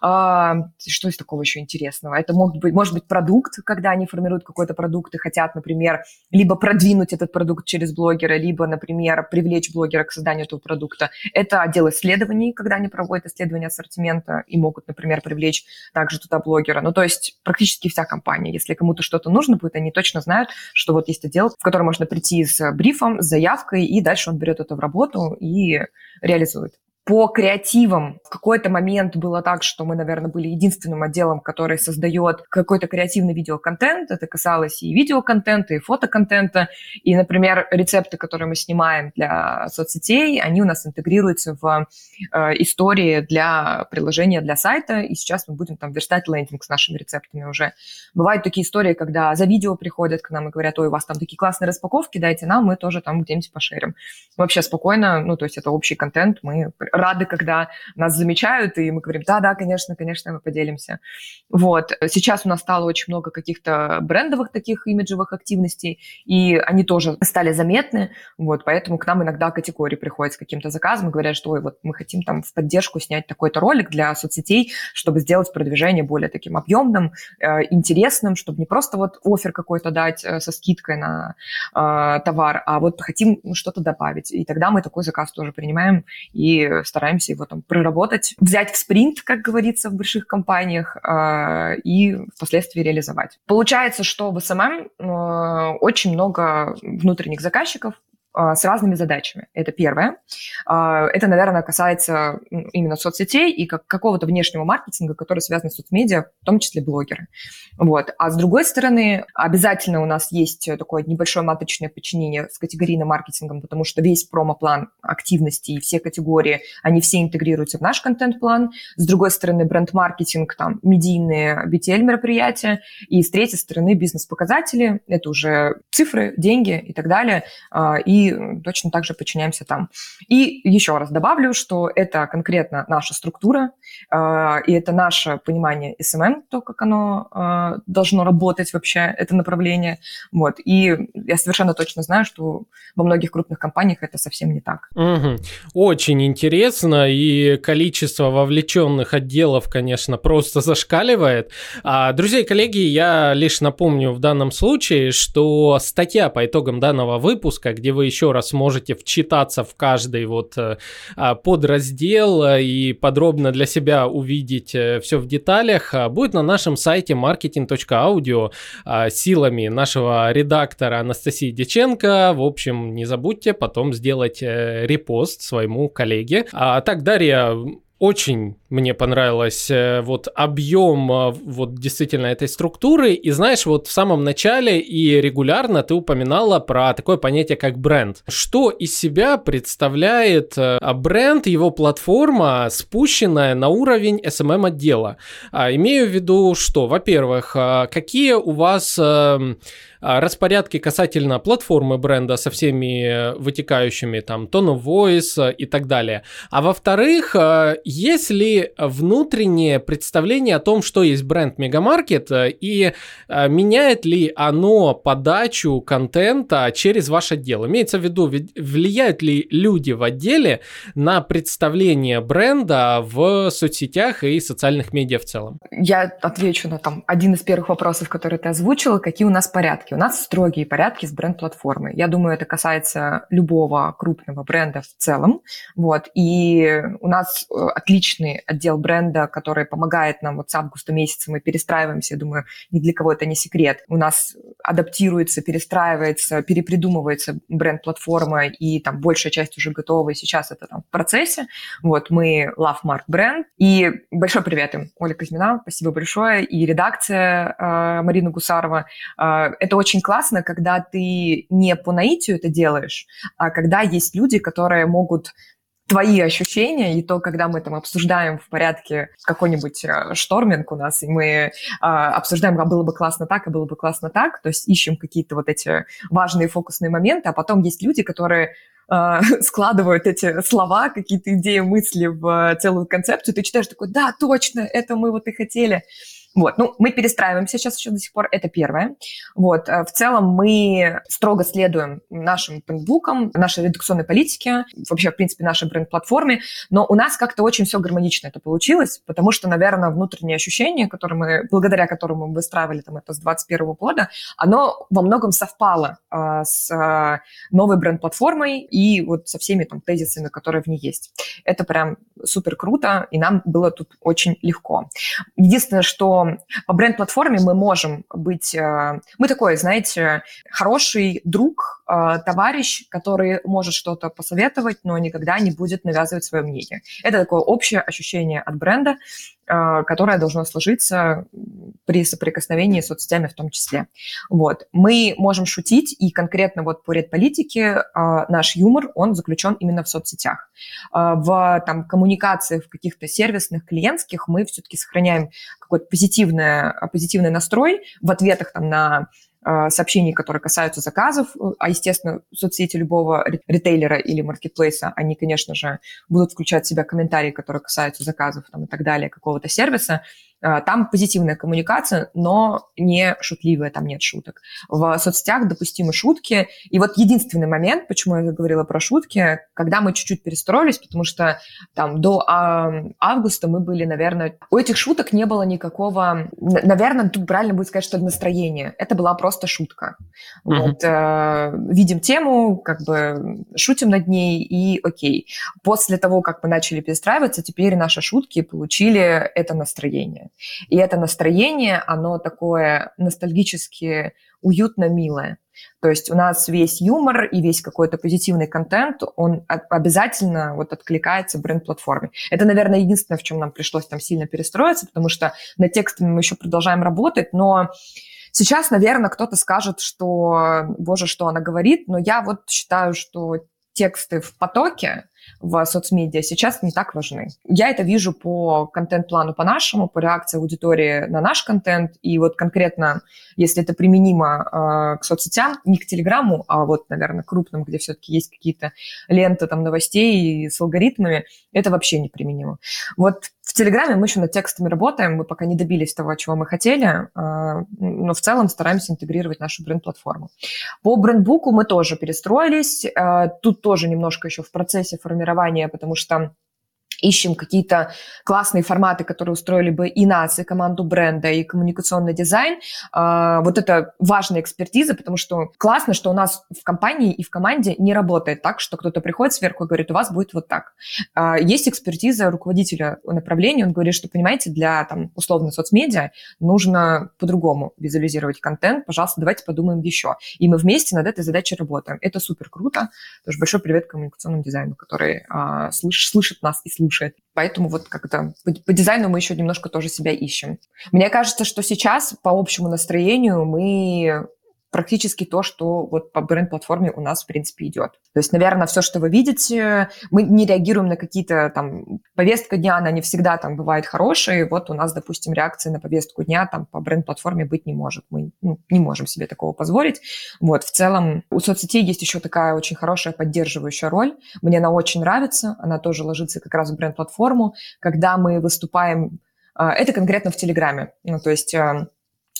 а, что из такого еще интересного? Это может быть, может быть продукт, когда они формируют какой-то продукт и хотят, например, либо продвинуть этот продукт через блогера, либо, например, привлечь блогера к созданию этого продукта. Это отдел исследований, когда они проводят исследования ассортимента и могут, например, привлечь также туда блогера. Ну, то есть практически вся компания. Если кому-то что-то нужно будет, они точно знают, что вот есть отдел, в который можно прийти с брифом, с заявкой, и дальше он берет это в работу и реализует. По креативам в какой-то момент было так, что мы, наверное, были единственным отделом, который создает какой-то креативный видеоконтент. Это касалось и видеоконтента, и фотоконтента. И, например, рецепты, которые мы снимаем для соцсетей, они у нас интегрируются в э, истории для приложения для сайта. И сейчас мы будем там верстать лендинг с нашими рецептами уже. Бывают такие истории, когда за видео приходят к нам и говорят, ой, у вас там такие классные распаковки, дайте нам, мы тоже там где-нибудь пошерим. Вообще спокойно, ну, то есть это общий контент, мы рады, когда нас замечают, и мы говорим, да-да, конечно, конечно, мы поделимся. Вот. Сейчас у нас стало очень много каких-то брендовых таких имиджевых активностей, и они тоже стали заметны, вот, поэтому к нам иногда категории приходят с каким-то заказом и говорят, что, ой, вот мы хотим там в поддержку снять такой-то ролик для соцсетей, чтобы сделать продвижение более таким объемным, э, интересным, чтобы не просто вот офер какой-то дать э, со скидкой на э, товар, а вот хотим что-то добавить. И тогда мы такой заказ тоже принимаем и стараемся его там проработать, взять в спринт, как говорится в больших компаниях, э, и впоследствии реализовать. Получается, что в SMM э, очень много внутренних заказчиков, а, с разными задачами. Это первое. А, это, наверное, касается именно соцсетей и как какого-то внешнего маркетинга, который связан с соцмедиа, в том числе блогеры. Вот. А с другой стороны, обязательно у нас есть такое небольшое маточное подчинение с категорийным маркетингом, потому что весь промо-план активности и все категории, они все интегрируются в наш контент-план. С другой стороны, бренд-маркетинг, там, медийные BTL-мероприятия. И с третьей стороны, бизнес-показатели, это уже цифры, деньги и так далее. А, и точно так же подчиняемся там. И еще раз добавлю, что это конкретно наша структура, э, и это наше понимание SMM, то, как оно э, должно работать вообще, это направление. Вот. И я совершенно точно знаю, что во многих крупных компаниях это совсем не так. Угу. Очень интересно, и количество вовлеченных отделов, конечно, просто зашкаливает. А, друзья и коллеги, я лишь напомню в данном случае, что статья по итогам данного выпуска, где вы еще раз можете вчитаться в каждый вот э, а, подраздел э, и подробно для себя увидеть э, все в деталях, будет на нашем сайте marketing.audio а, силами нашего редактора Анастасии Деченко. В общем, не забудьте потом сделать репост своему коллеге. А так, Дарья, очень мне понравилось э, вот объем э, вот действительно этой структуры. И знаешь, вот в самом начале и регулярно ты упоминала про такое понятие, как бренд. Что из себя представляет э, бренд, его платформа, спущенная на уровень SMM отдела? А, имею в виду, что, во-первых, какие у вас эм, распорядки касательно платформы бренда со всеми вытекающими там tone of voice и так далее. А во-вторых, есть ли внутреннее представление о том, что есть бренд Мегамаркет, э, и э, меняет ли оно подачу контента через ваш отдел? Имеется в виду, влияют ли люди в отделе на представление бренда в соцсетях и социальных медиа в целом? Я отвечу на там один из первых вопросов, который ты озвучила. Какие у нас порядки? У нас строгие порядки с бренд-платформой. Я думаю, это касается любого крупного бренда в целом. Вот. И у нас э, отличный отдел бренда, который помогает нам вот с августа месяца, мы перестраиваемся, я думаю, ни для кого это не секрет. У нас адаптируется, перестраивается, перепридумывается бренд-платформа, и там большая часть уже готова, и сейчас это там в процессе. Вот, мы Love Mark бренд. И большой привет им, Оля Казьмина, спасибо большое, и редакция э, Марина Гусарова. Э, это очень классно, когда ты не по наитию это делаешь, а когда есть люди, которые могут твои ощущения, и то, когда мы там обсуждаем в порядке какой-нибудь э, шторминг у нас, и мы э, обсуждаем, а было бы классно так, а было бы классно так, то есть ищем какие-то вот эти важные фокусные моменты, а потом есть люди, которые э, складывают эти слова, какие-то идеи, мысли в целую концепцию, ты читаешь такой, да, точно, это мы вот и хотели. Вот, ну, мы перестраиваемся сейчас еще до сих пор, это первое. Вот, э, в целом мы строго следуем нашим брендбукам, нашей редакционной политике, вообще, в принципе, нашей бренд-платформе, но у нас как-то очень все гармонично это получилось, потому что, наверное, внутреннее ощущение, которое мы, благодаря которому мы выстраивали там это с 21 года, оно во многом совпало э, с э, новой бренд-платформой и вот со всеми там тезисами, которые в ней есть. Это прям супер круто, и нам было тут очень легко. Единственное, что по бренд-платформе мы можем быть... Э, мы такой, знаете, хороший друг, э, товарищ, который может что-то посоветовать, но никогда не будет навязывать свое мнение. Это такое общее ощущение от бренда, э, которое должно сложиться при соприкосновении с соцсетями в том числе. Вот. Мы можем шутить, и конкретно вот по редполитике наш юмор, он заключен именно в соцсетях. В там, коммуникациях, в каких-то сервисных, клиентских мы все-таки сохраняем какой-то позитивный, позитивный настрой в ответах там, на а, сообщений, которые касаются заказов, а, естественно, соцсети любого ритейлера или маркетплейса, они, конечно же, будут включать в себя комментарии, которые касаются заказов там, и так далее, какого-то сервиса, а, там позитивная коммуникация, но не шутливая, там нет шуток. В соцсетях допустимы шутки. И вот единственный момент, почему я говорила про шутки, когда мы чуть-чуть перестроились, потому что там до августа мы были, наверное... У этих шуток не было никакого... Наверное, тут правильно будет сказать, что настроение. Это была просто шутка. Mm-hmm. Вот, э, видим тему, как бы шутим над ней, и окей. После того, как мы начали перестраиваться, теперь наши шутки получили это настроение. И это настроение, оно такое ностальгически уютно милое. То есть у нас весь юмор и весь какой-то позитивный контент, он обязательно вот откликается бренд-платформе. Это, наверное, единственное, в чем нам пришлось там сильно перестроиться, потому что над текстами мы еще продолжаем работать, но сейчас, наверное, кто-то скажет, что, боже, что она говорит, но я вот считаю, что тексты в потоке, в соцмедиа сейчас не так важны. Я это вижу по контент-плану по нашему, по реакции аудитории на наш контент. И вот конкретно, если это применимо э, к соцсетям, не к Телеграмму, а вот, наверное, крупным, где все-таки есть какие-то ленты там новостей с алгоритмами, это вообще не применимо. Вот в Телеграме мы еще над текстами работаем, мы пока не добились того, чего мы хотели, э, но в целом стараемся интегрировать нашу бренд-платформу. По брендбуку мы тоже перестроились, э, тут тоже немножко еще в процессе формирования, потому что ищем какие-то классные форматы, которые устроили бы и нас, и команду бренда, и коммуникационный дизайн. А, вот это важная экспертиза, потому что классно, что у нас в компании и в команде не работает так, что кто-то приходит сверху и говорит, у вас будет вот так. А, есть экспертиза руководителя направления, он говорит, что, понимаете, для, там, условно, соцмедиа нужно по-другому визуализировать контент, пожалуйста, давайте подумаем еще. И мы вместе над этой задачей работаем. Это супер круто. Тоже большой привет коммуникационному дизайну, который а, слыш, слышит нас и слышит слушает. Поэтому вот как-то по, дизайну мы еще немножко тоже себя ищем. Мне кажется, что сейчас по общему настроению мы практически то, что вот по бренд-платформе у нас, в принципе, идет. То есть, наверное, все, что вы видите, мы не реагируем на какие-то там... Повестка дня, она не всегда там бывает хорошей. Вот у нас, допустим, реакции на повестку дня там по бренд-платформе быть не может. Мы ну, не можем себе такого позволить. Вот, в целом, у соцсетей есть еще такая очень хорошая поддерживающая роль. Мне она очень нравится. Она тоже ложится как раз в бренд-платформу. Когда мы выступаем... А, это конкретно в Телеграме. Ну, то есть а,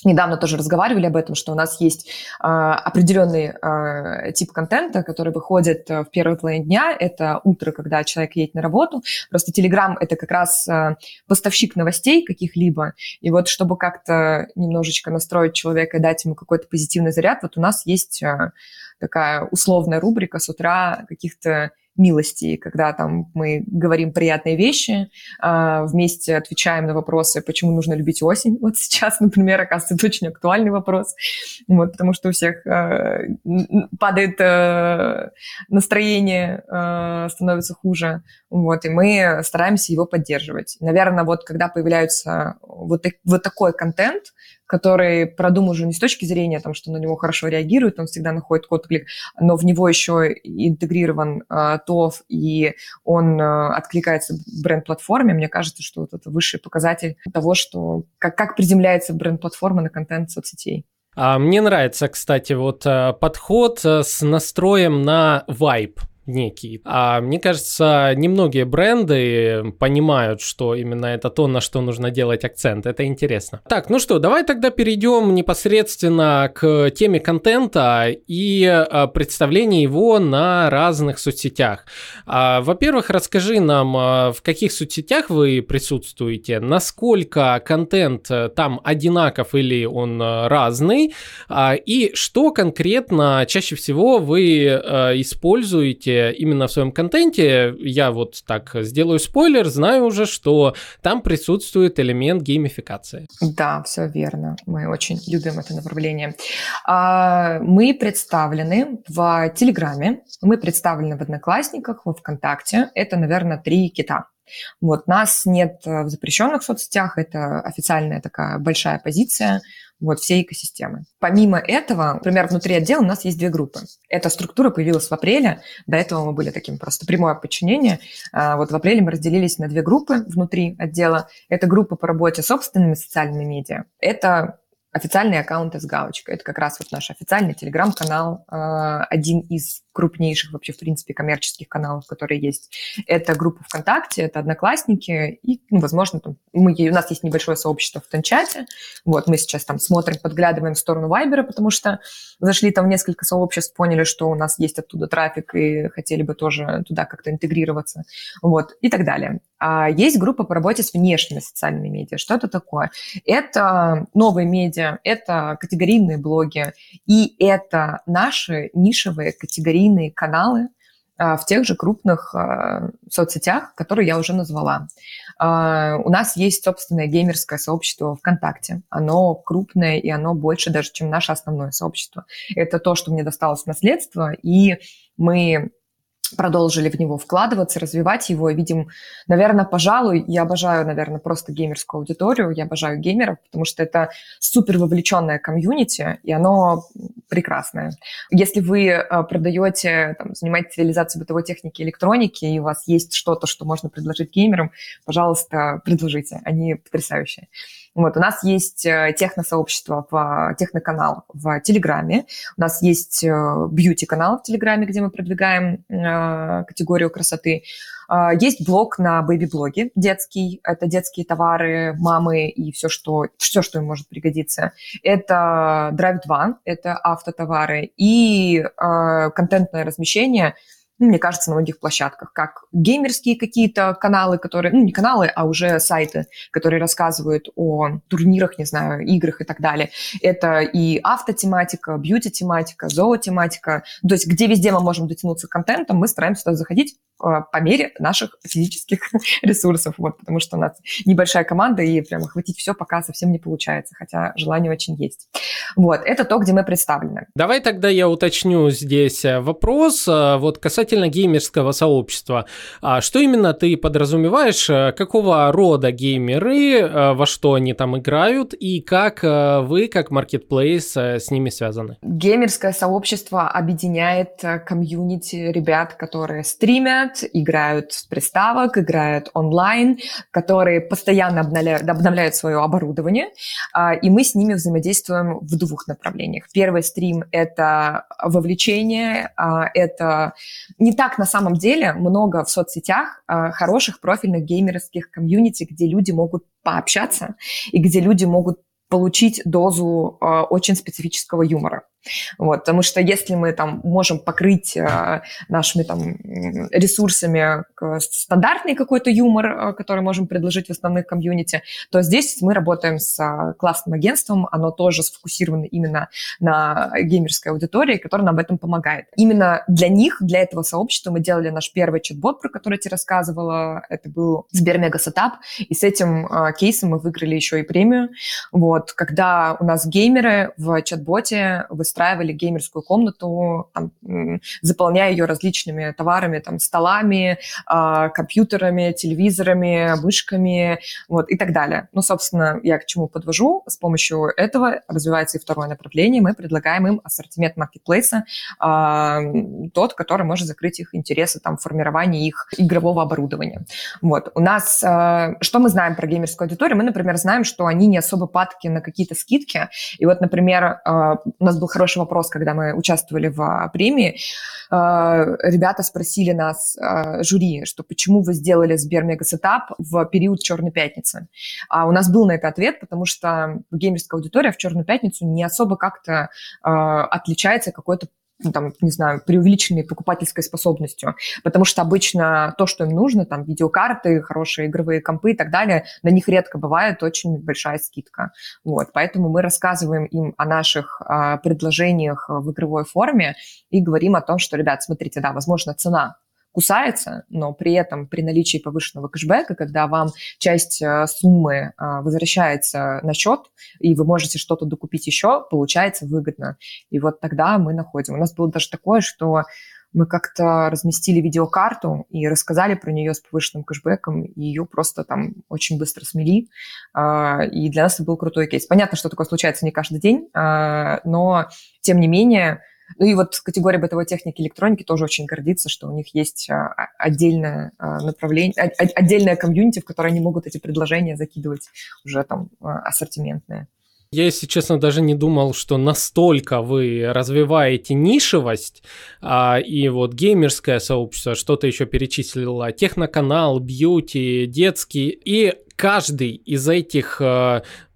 недавно тоже разговаривали об этом, что у нас есть э, определенный э, тип контента, который выходит э, в первой половине дня. Это утро, когда человек едет на работу. Просто Telegram – это как раз э, поставщик новостей каких-либо. И вот чтобы как-то немножечко настроить человека и дать ему какой-то позитивный заряд, вот у нас есть э, такая условная рубрика с утра каких-то милости, когда там мы говорим приятные вещи, а, вместе отвечаем на вопросы, почему нужно любить осень. Вот сейчас, например, оказывается, это очень актуальный вопрос, вот, потому что у всех а, падает а, настроение, становится хуже, вот, и мы стараемся его поддерживать. Наверное, вот когда появляется вот, вот такой контент, который продуман уже не с точки зрения, там, что на него хорошо реагирует, он всегда находит отклик, но в него еще интегрирован э, ТОВ, и он э, откликается бренд-платформе. Мне кажется, что вот это высший показатель того, что как, как приземляется бренд-платформа на контент соцсетей. А мне нравится, кстати, вот подход с настроем на вайб некий. А мне кажется, немногие бренды понимают, что именно это то, на что нужно делать акцент. Это интересно. Так, ну что, давай тогда перейдем непосредственно к теме контента и а, представлению его на разных соцсетях. А, во-первых, расскажи нам, а, в каких соцсетях вы присутствуете, насколько контент э, там одинаков или он э, разный, и что конкретно чаще всего вы э, используете именно в своем контенте. Я вот так сделаю спойлер, знаю уже, что там присутствует элемент геймификации. Да, все верно. Мы очень любим это направление. А, мы представлены в Телеграме, мы представлены в Одноклассниках, во ВКонтакте. Это, наверное, три кита. Вот, нас нет в запрещенных соцсетях, это официальная такая большая позиция вот, всей экосистемы. Помимо этого, например, внутри отдела у нас есть две группы. Эта структура появилась в апреле, до этого мы были таким просто прямое подчинение. А вот в апреле мы разделились на две группы внутри отдела. Это группа по работе с собственными социальными медиа. Это официальные аккаунты с галочкой. Это как раз вот наш официальный телеграм-канал, а, один из крупнейших вообще, в принципе, коммерческих каналов, которые есть. Это группа ВКонтакте, это Одноклассники, и, ну, возможно, там, мы, у нас есть небольшое сообщество в Тенчате, вот, мы сейчас там смотрим, подглядываем в сторону Вайбера, потому что зашли там в несколько сообществ, поняли, что у нас есть оттуда трафик, и хотели бы тоже туда как-то интегрироваться, вот, и так далее. А есть группа по работе с внешними социальными медиа. Что это такое? Это новые медиа, это категорийные блоги, и это наши нишевые категорийные каналы а, в тех же крупных а, соцсетях, которые я уже назвала. А, у нас есть собственное геймерское сообщество ВКонтакте. Оно крупное, и оно больше даже, чем наше основное сообщество. Это то, что мне досталось в наследство, и мы продолжили в него вкладываться, развивать его. Видим, наверное, пожалуй, я обожаю, наверное, просто геймерскую аудиторию, я обожаю геймеров, потому что это супер вовлеченное комьюнити, и оно прекрасное. Если вы э, продаете, там, занимаетесь реализацией бытовой техники, электроники, и у вас есть что-то, что можно предложить геймерам, пожалуйста, предложите, они потрясающие. Вот, у нас есть э, техносообщество, в, техноканал в Телеграме, у нас есть э, бьюти-канал в Телеграме, где мы продвигаем э, категорию красоты, а, есть блог на бэби-блоге детский. Это детские товары, мамы и все, что, все, что им может пригодиться. Это Drive 2, это автотовары и э, контентное размещение – ну, мне кажется, на многих площадках, как геймерские какие-то каналы, которые, ну, не каналы, а уже сайты, которые рассказывают о турнирах, не знаю, играх и так далее. Это и автотематика, бьюти-тематика, зоотематика. То есть где везде мы можем дотянуться к контентам, мы стараемся туда заходить а, по мере наших физических ресурсов, вот, потому что у нас небольшая команда, и прям охватить все пока совсем не получается, хотя желание очень есть. Вот, это то, где мы представлены. Давай тогда я уточню здесь э, вопрос, э, вот касательно касательно геймерского сообщества. А что именно ты подразумеваешь? Э, какого рода геймеры, э, во что они там играют и как э, вы, как маркетплейс, с ними связаны? Геймерское сообщество объединяет комьюнити ребят, которые стримят, играют с приставок, играют онлайн, которые постоянно обновляют, обновляют свое оборудование, а, и мы с ними взаимодействуем в двух направлениях. Первый стрим — это вовлечение, а, это не так на самом деле много в соцсетях э, хороших профильных геймерских комьюнити, где люди могут пообщаться и где люди могут получить дозу э, очень специфического юмора. Вот, потому что если мы там можем покрыть э, нашими там ресурсами стандартный какой-то юмор, э, который можем предложить в основных комьюнити, то здесь мы работаем с э, классным агентством, оно тоже сфокусировано именно на геймерской аудитории, которая нам в этом помогает. Именно для них, для этого сообщества мы делали наш первый чат-бот, про который я тебе рассказывала, это был СберМега Setup, и с этим э, кейсом мы выиграли еще и премию. Вот, когда у нас геймеры в чат-боте выстраивали геймерскую комнату, там, заполняя ее различными товарами, там, столами, э, компьютерами, телевизорами, вышками, вот, и так далее. Ну, собственно, я к чему подвожу. С помощью этого развивается и второе направление. Мы предлагаем им ассортимент маркетплейса, э, тот, который может закрыть их интересы там, в формировании их игрового оборудования. Вот. У нас, э, что мы знаем про геймерскую аудиторию? Мы, например, знаем, что они не особо падки на какие-то скидки. И вот, например, у нас был хороший вопрос, когда мы участвовали в а, премии. А, ребята спросили нас, а, жюри, что почему вы сделали СберМега Setup в период Черной Пятницы. А у нас был на это ответ, потому что геймерская аудитория в Черную Пятницу не особо как-то отличается какой-то там, не знаю, преувеличенной покупательской способностью, потому что обычно то, что им нужно, там, видеокарты, хорошие игровые компы и так далее, на них редко бывает очень большая скидка. Вот, поэтому мы рассказываем им о наших а, предложениях в игровой форме и говорим о том, что, ребят, смотрите, да, возможно, цена кусается, но при этом при наличии повышенного кэшбэка, когда вам часть э, суммы э, возвращается на счет, и вы можете что-то докупить еще, получается выгодно. И вот тогда мы находим. У нас было даже такое, что мы как-то разместили видеокарту и рассказали про нее с повышенным кэшбэком, и ее просто там очень быстро смели. Э, и для нас это был крутой кейс. Понятно, что такое случается не каждый день, но тем не менее ну и вот категория бытовой техники электроники тоже очень гордится, что у них есть а, отдельное а, направление, отдельное комьюнити, в которое они могут эти предложения закидывать уже там а, ассортиментные. Я, если честно, даже не думал, что настолько вы развиваете нишевость, а, и вот геймерское сообщество, что-то еще перечислила, техноканал, бьюти, детский, и каждый из этих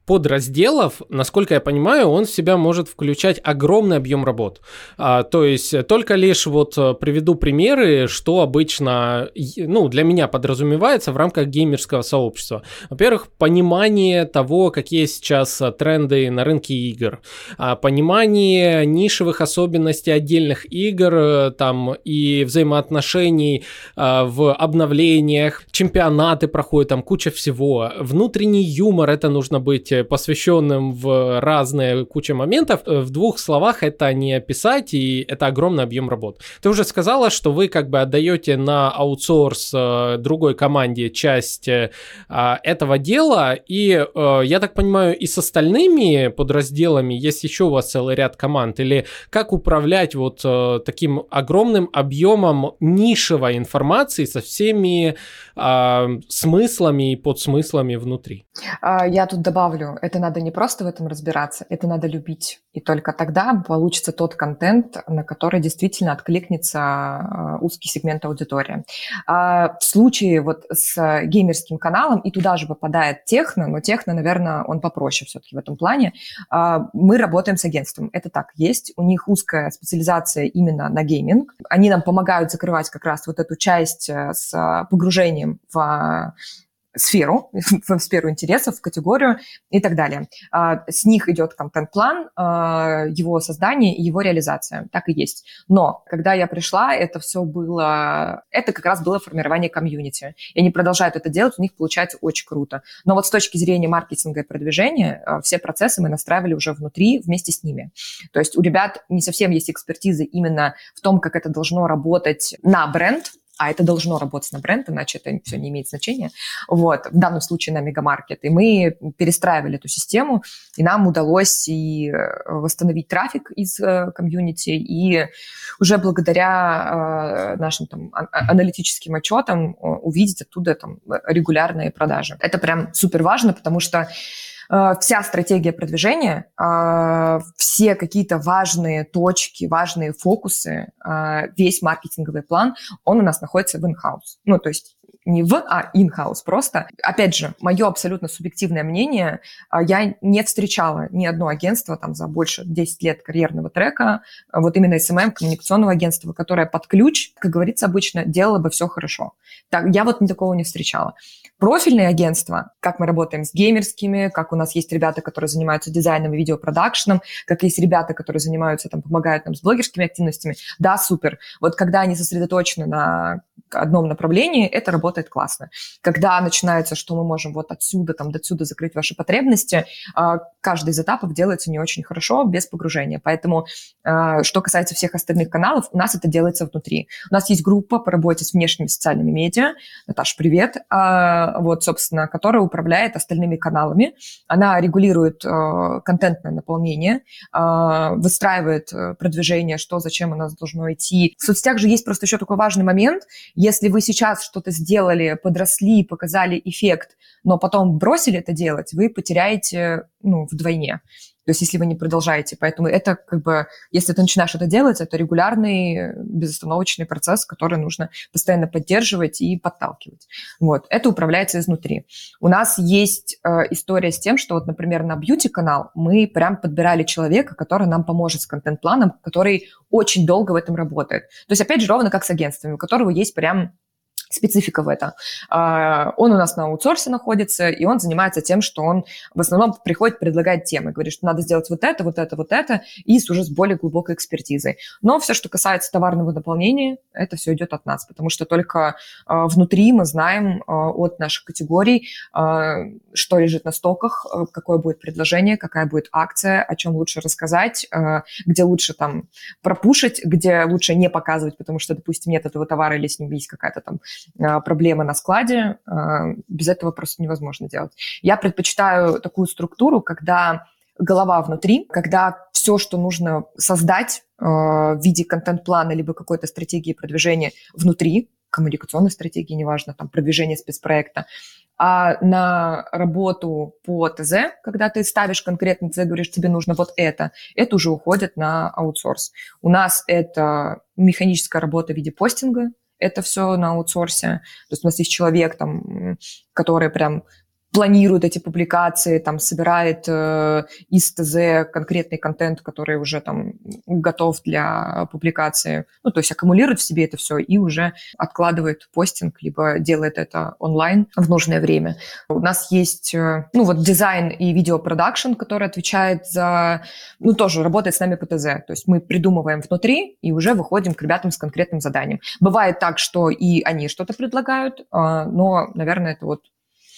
подразделов, насколько я понимаю, он в себя может включать огромный объем работ. А, то есть только лишь вот э, приведу примеры, что обычно, ну, для меня подразумевается в рамках геймерского сообщества. Во-первых, понимание того, какие сейчас э, тренды на рынке игр, а, понимание нишевых особенностей отдельных игр, э, там и взаимоотношений а, в обновлениях, чемпионаты проходят, там куча всего, внутренний юмор, это нужно быть посвященным в разные куча моментов. Э, в двух словах это не описать, и это огромный объем работ. Ты уже сказала, что вы как бы отдаете на аутсорс э, другой команде часть э, а, этого дела, и я так понимаю, и с остальными подразделами есть еще у вас целый ряд команд, или как управлять вот таким огромным объемом нишевой информации со всеми а, смыслами и подсмыслами внутри? А, я тут добавлю, говорю, это надо не просто в этом разбираться, это надо любить. И только тогда получится тот контент, на который действительно откликнется а, узкий сегмент аудитории. А в случае вот с геймерским каналом и туда же попадает техно, но техно, наверное, он попроще все-таки в этом плане. А, мы работаем с агентством. Это так, есть. У них узкая специализация именно на гейминг. Они нам помогают закрывать как раз вот эту часть э, с погружением в сферу, в сферу интересов, в категорию и так далее. А, с них идет контент-план, а, его создание и его реализация. Так и есть. Но когда я пришла, это все было... Это как раз было формирование комьюнити. И они продолжают это делать, у них получается очень круто. Но вот с точки зрения маркетинга и продвижения, а, все процессы мы настраивали уже внутри вместе с ними. То есть у ребят не совсем есть экспертизы именно в том, как это должно работать на бренд, а это должно работать на бренд, иначе это все не имеет значения. Вот, в данном случае на мегамаркет. И мы перестраивали эту систему, и нам удалось и э, восстановить трафик из э, комьюнити, и уже благодаря э, нашим там а, аналитическим отчетам увидеть оттуда там регулярные продажи. Это прям супер важно, потому что Э, вся стратегия продвижения, э, все какие-то важные точки, важные фокусы, э, весь маркетинговый план, он у нас находится в in-house. Ну, то есть не в, а in-house просто. Опять же, мое абсолютно субъективное мнение, я не встречала ни одно агентство там за больше 10 лет карьерного трека, вот именно SMM, коммуникационного агентства, которое под ключ, как говорится обычно, делало бы все хорошо. Так, я вот такого не встречала. Профильные агентства, как мы работаем с геймерскими, как у нас есть ребята, которые занимаются дизайном и видеопродакшеном, как есть ребята, которые занимаются, там, помогают нам с блогерскими активностями, да, супер. Вот когда они сосредоточены на одном направлении, это работает классно. Когда начинается, что мы можем вот отсюда, там, до отсюда закрыть ваши потребности, а, каждый из этапов делается не очень хорошо, без погружения. Поэтому, а, что касается всех остальных каналов, у нас это делается внутри. У нас есть группа по работе с внешними социальными медиа. Наташа, привет. Вот, собственно, которая управляет остальными каналами. Она регулирует контентное наполнение, выстраивает э, продвижение, что, зачем у нас должно идти. В соцсетях же есть просто еще такой важный момент – если вы сейчас что-то сделали, подросли, показали эффект, но потом бросили это делать, вы потеряете ну, вдвойне. То есть если вы не продолжаете. Поэтому это как бы, если ты начинаешь это делать, это регулярный безостановочный процесс, который нужно постоянно поддерживать и подталкивать. Вот. Это управляется изнутри. У нас есть э, история с тем, что вот, например, на бьюти-канал мы прям подбирали человека, который нам поможет с контент-планом, который очень долго в этом работает. То есть, опять же, ровно как с агентствами, у которого есть прям специфика в этом. А, он у нас на аутсорсе находится, и он занимается тем, что он в основном приходит, предлагает темы, говорит, что надо сделать вот это, вот это, вот это, и с уже с более глубокой экспертизой. Но все, что касается товарного наполнения, это все идет от нас, потому что только а, внутри мы знаем а, от наших категорий, что лежит на стоках, какое будет предложение, какая будет акция, о чем лучше рассказать, где лучше там пропушить, где лучше не показывать, потому что, допустим, нет этого товара или с ним есть какая-то там проблемы на складе, а, без этого просто невозможно делать. Я предпочитаю такую структуру, когда голова внутри, когда все, что нужно создать а, в виде контент-плана либо какой-то стратегии продвижения внутри, коммуникационной стратегии, неважно, там, продвижение спецпроекта, а на работу по ТЗ, когда ты ставишь конкретно ТЗ, говоришь, тебе нужно вот это, это уже уходит на аутсорс. У нас это механическая работа в виде постинга, это все на аутсорсе. То есть у нас есть человек, там, который прям планирует эти публикации, там, собирает э, из ТЗ конкретный контент, который уже там готов для публикации. Ну, то есть аккумулирует в себе это все и уже откладывает постинг, либо делает это онлайн в нужное время. У нас есть, э, ну, вот дизайн и видеопродакшн, который отвечает за, ну, тоже работает с нами по ТЗ. То есть мы придумываем внутри и уже выходим к ребятам с конкретным заданием. Бывает так, что и они что-то предлагают, э, но, наверное, это вот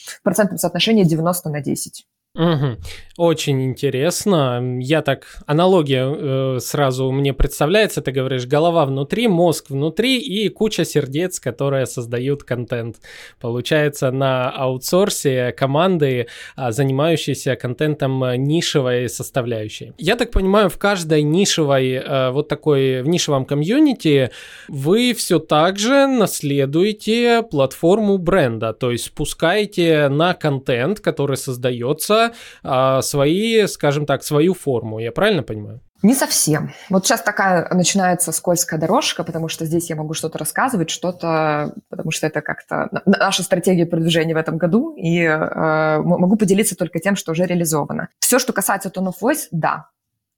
в процентном соотношении 90 на 10. Угу. Очень интересно. Я так, аналогия э, сразу мне представляется, ты говоришь, голова внутри, мозг внутри и куча сердец, которые создают контент. Получается, на аутсорсе команды, э, занимающиеся контентом нишевой составляющей. Я так понимаю, в каждой нишевой, э, вот такой, в нишевом комьюнити вы все так же наследуете платформу бренда, то есть спускаете на контент, который создается а, свои, скажем так, свою форму. Я правильно понимаю? Не совсем. Вот сейчас такая начинается скользкая дорожка, потому что здесь я могу что-то рассказывать, что-то, потому что это как-то наша стратегия продвижения в этом году, и э, могу поделиться только тем, что уже реализовано. Все, что касается Tone of Voice, да,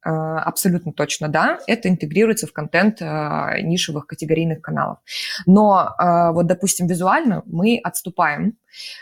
абсолютно точно да, это интегрируется в контент э, нишевых категорийных каналов. Но э, вот, допустим, визуально мы отступаем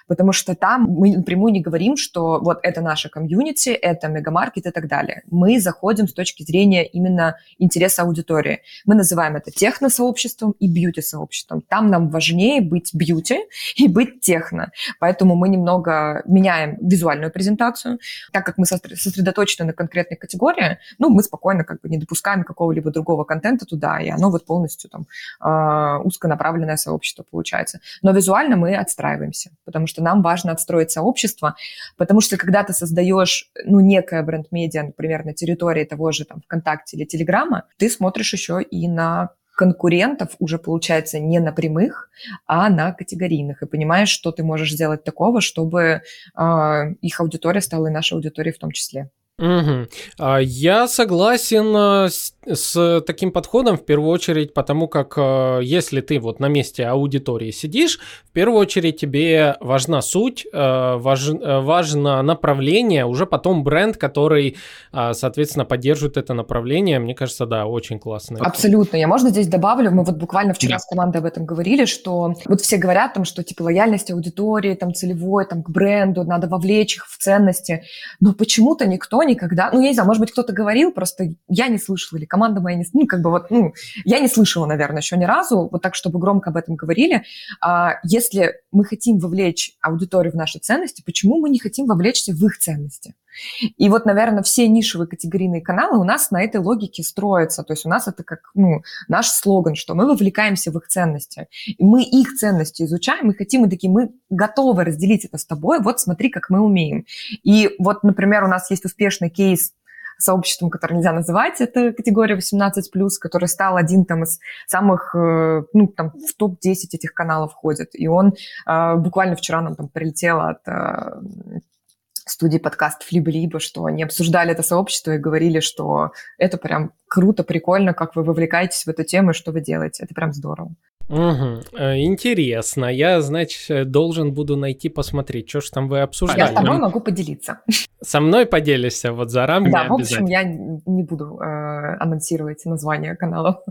потому что там мы напрямую не говорим, что вот это наша комьюнити, это мегамаркет и так далее. Мы заходим с точки зрения именно интереса аудитории. Мы называем это техно-сообществом и бьюти-сообществом. Там нам важнее быть бьюти и быть техно. Поэтому мы немного меняем визуальную презентацию. Так как мы сосредоточены на конкретной категории, ну, мы спокойно как бы не допускаем какого-либо другого контента туда, и оно вот полностью там а, узконаправленное сообщество получается. Но визуально мы отстраиваемся потому что нам важно отстроить сообщество, потому что когда ты создаешь, ну, некое бренд-медиа, например, на территории того же там ВКонтакте или Телеграма, ты смотришь еще и на конкурентов уже получается не на прямых, а на категорийных. И понимаешь, что ты можешь сделать такого, чтобы э, их аудитория стала и нашей аудиторией в том числе. Угу. Я согласен э, с, с таким подходом в первую очередь, потому как э, если ты вот на месте аудитории сидишь, в первую очередь тебе важна суть, важ, важно направление, уже потом бренд, который, соответственно, поддерживает это направление. Мне кажется, да, очень классно. Абсолютно. Я можно здесь добавлю, мы вот буквально вчера да. с командой об этом говорили, что вот все говорят там, что типа лояльность аудитории, там целевой, там к бренду, надо вовлечь их в ценности, но почему-то никто никогда, ну, я не знаю, может быть, кто-то говорил, просто я не слышала, или команда моя не, ну, как бы вот, ну, я не слышала, наверное, еще ни разу, вот так, чтобы громко об этом говорили. А, если мы хотим вовлечь аудиторию в наши ценности, почему мы не хотим вовлечься в их ценности? И вот, наверное, все нишевые категорийные каналы у нас на этой логике строятся. То есть у нас это как ну, наш слоган, что мы вовлекаемся в их ценности. Мы их ценности изучаем и хотим, и такие, мы готовы разделить это с тобой, вот смотри, как мы умеем. И вот, например, у нас есть успешный кейс сообществом, которое нельзя называть, это категория 18+, который стал один там из самых, э, ну, там, в топ-10 этих каналов входит. И он э, буквально вчера нам там прилетел от э, студии подкастов либо-либо, что они обсуждали это сообщество и говорили, что это прям круто, прикольно, как вы вовлекаетесь в эту тему и что вы делаете. Это прям здорово. Угу. Интересно. Я, значит, должен буду найти, посмотреть, что ж там вы обсуждали. Я с тобой могу поделиться. Со мной поделишься вот за рамками Да, в общем, я не буду э, анонсировать название канала.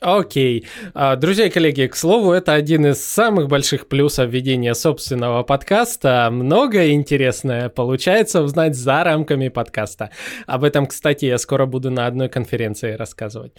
Окей. А, друзья и коллеги, к слову, это один из самых больших плюсов ведения собственного подкаста. Многое интересное получается узнать за рамками подкаста. Об этом, кстати, я скоро буду на одной конференции рассказывать.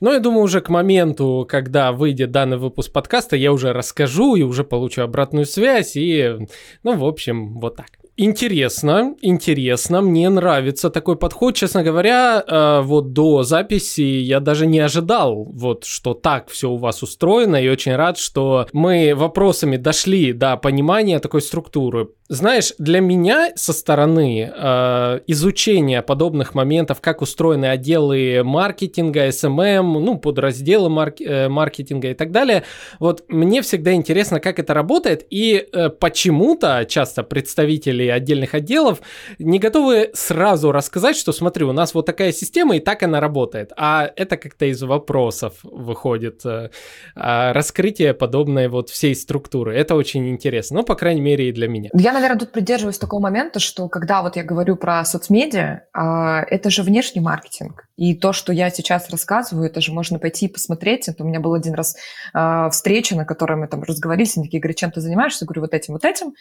Но я думаю, уже к моменту, когда выйдет данный выпуск подкаста, я уже расскажу и уже получу обратную связь. И, ну, в общем, вот так. Интересно, интересно, мне нравится такой подход. Честно говоря, э, вот до записи я даже не ожидал, вот что так все у вас устроено, и очень рад, что мы вопросами дошли до понимания такой структуры. Знаешь, для меня со стороны э, изучения подобных моментов, как устроены отделы маркетинга, SMM, эм эм, ну, подразделы марк, э, маркетинга и так далее, вот мне всегда интересно, как это работает, и э, почему-то часто представители отдельных отделов не готовы сразу рассказать, что смотри, у нас вот такая система, и так она работает, а это как-то из вопросов выходит э, э, раскрытие подобной вот всей структуры. Это очень интересно, ну, по крайней мере, и для меня. Я наверное, тут придерживаюсь такого момента, что когда вот я говорю про соцмедиа, а, это же внешний маркетинг. И то, что я сейчас рассказываю, это же можно пойти и посмотреть. Это у меня был один раз а, встреча, на которой мы там разговаривали, они такие говорят, чем ты занимаешься? Я говорю, вот этим, вот этим.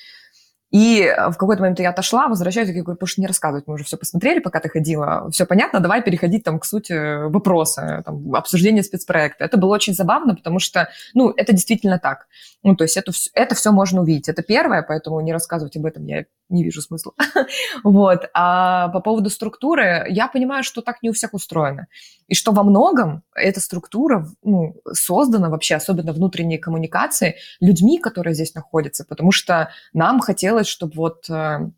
И э, в какой-то момент я отошла, возвращаюсь, я говорю, больше не рассказывать, мы уже все посмотрели, пока ты ходила, все понятно, давай переходить там к сути вопроса, там, обсуждения спецпроекта. Это было очень забавно, потому что, ну, это действительно так. Ну, то есть это, это все можно увидеть. Это первое, поэтому не рассказывать об этом я не вижу смысла. вот. А по поводу структуры, я понимаю, что так не у всех устроено. И что во многом эта структура ну, создана вообще, особенно внутренние коммуникации, людьми, которые здесь находятся, потому что нам хотелось, чтобы вот э,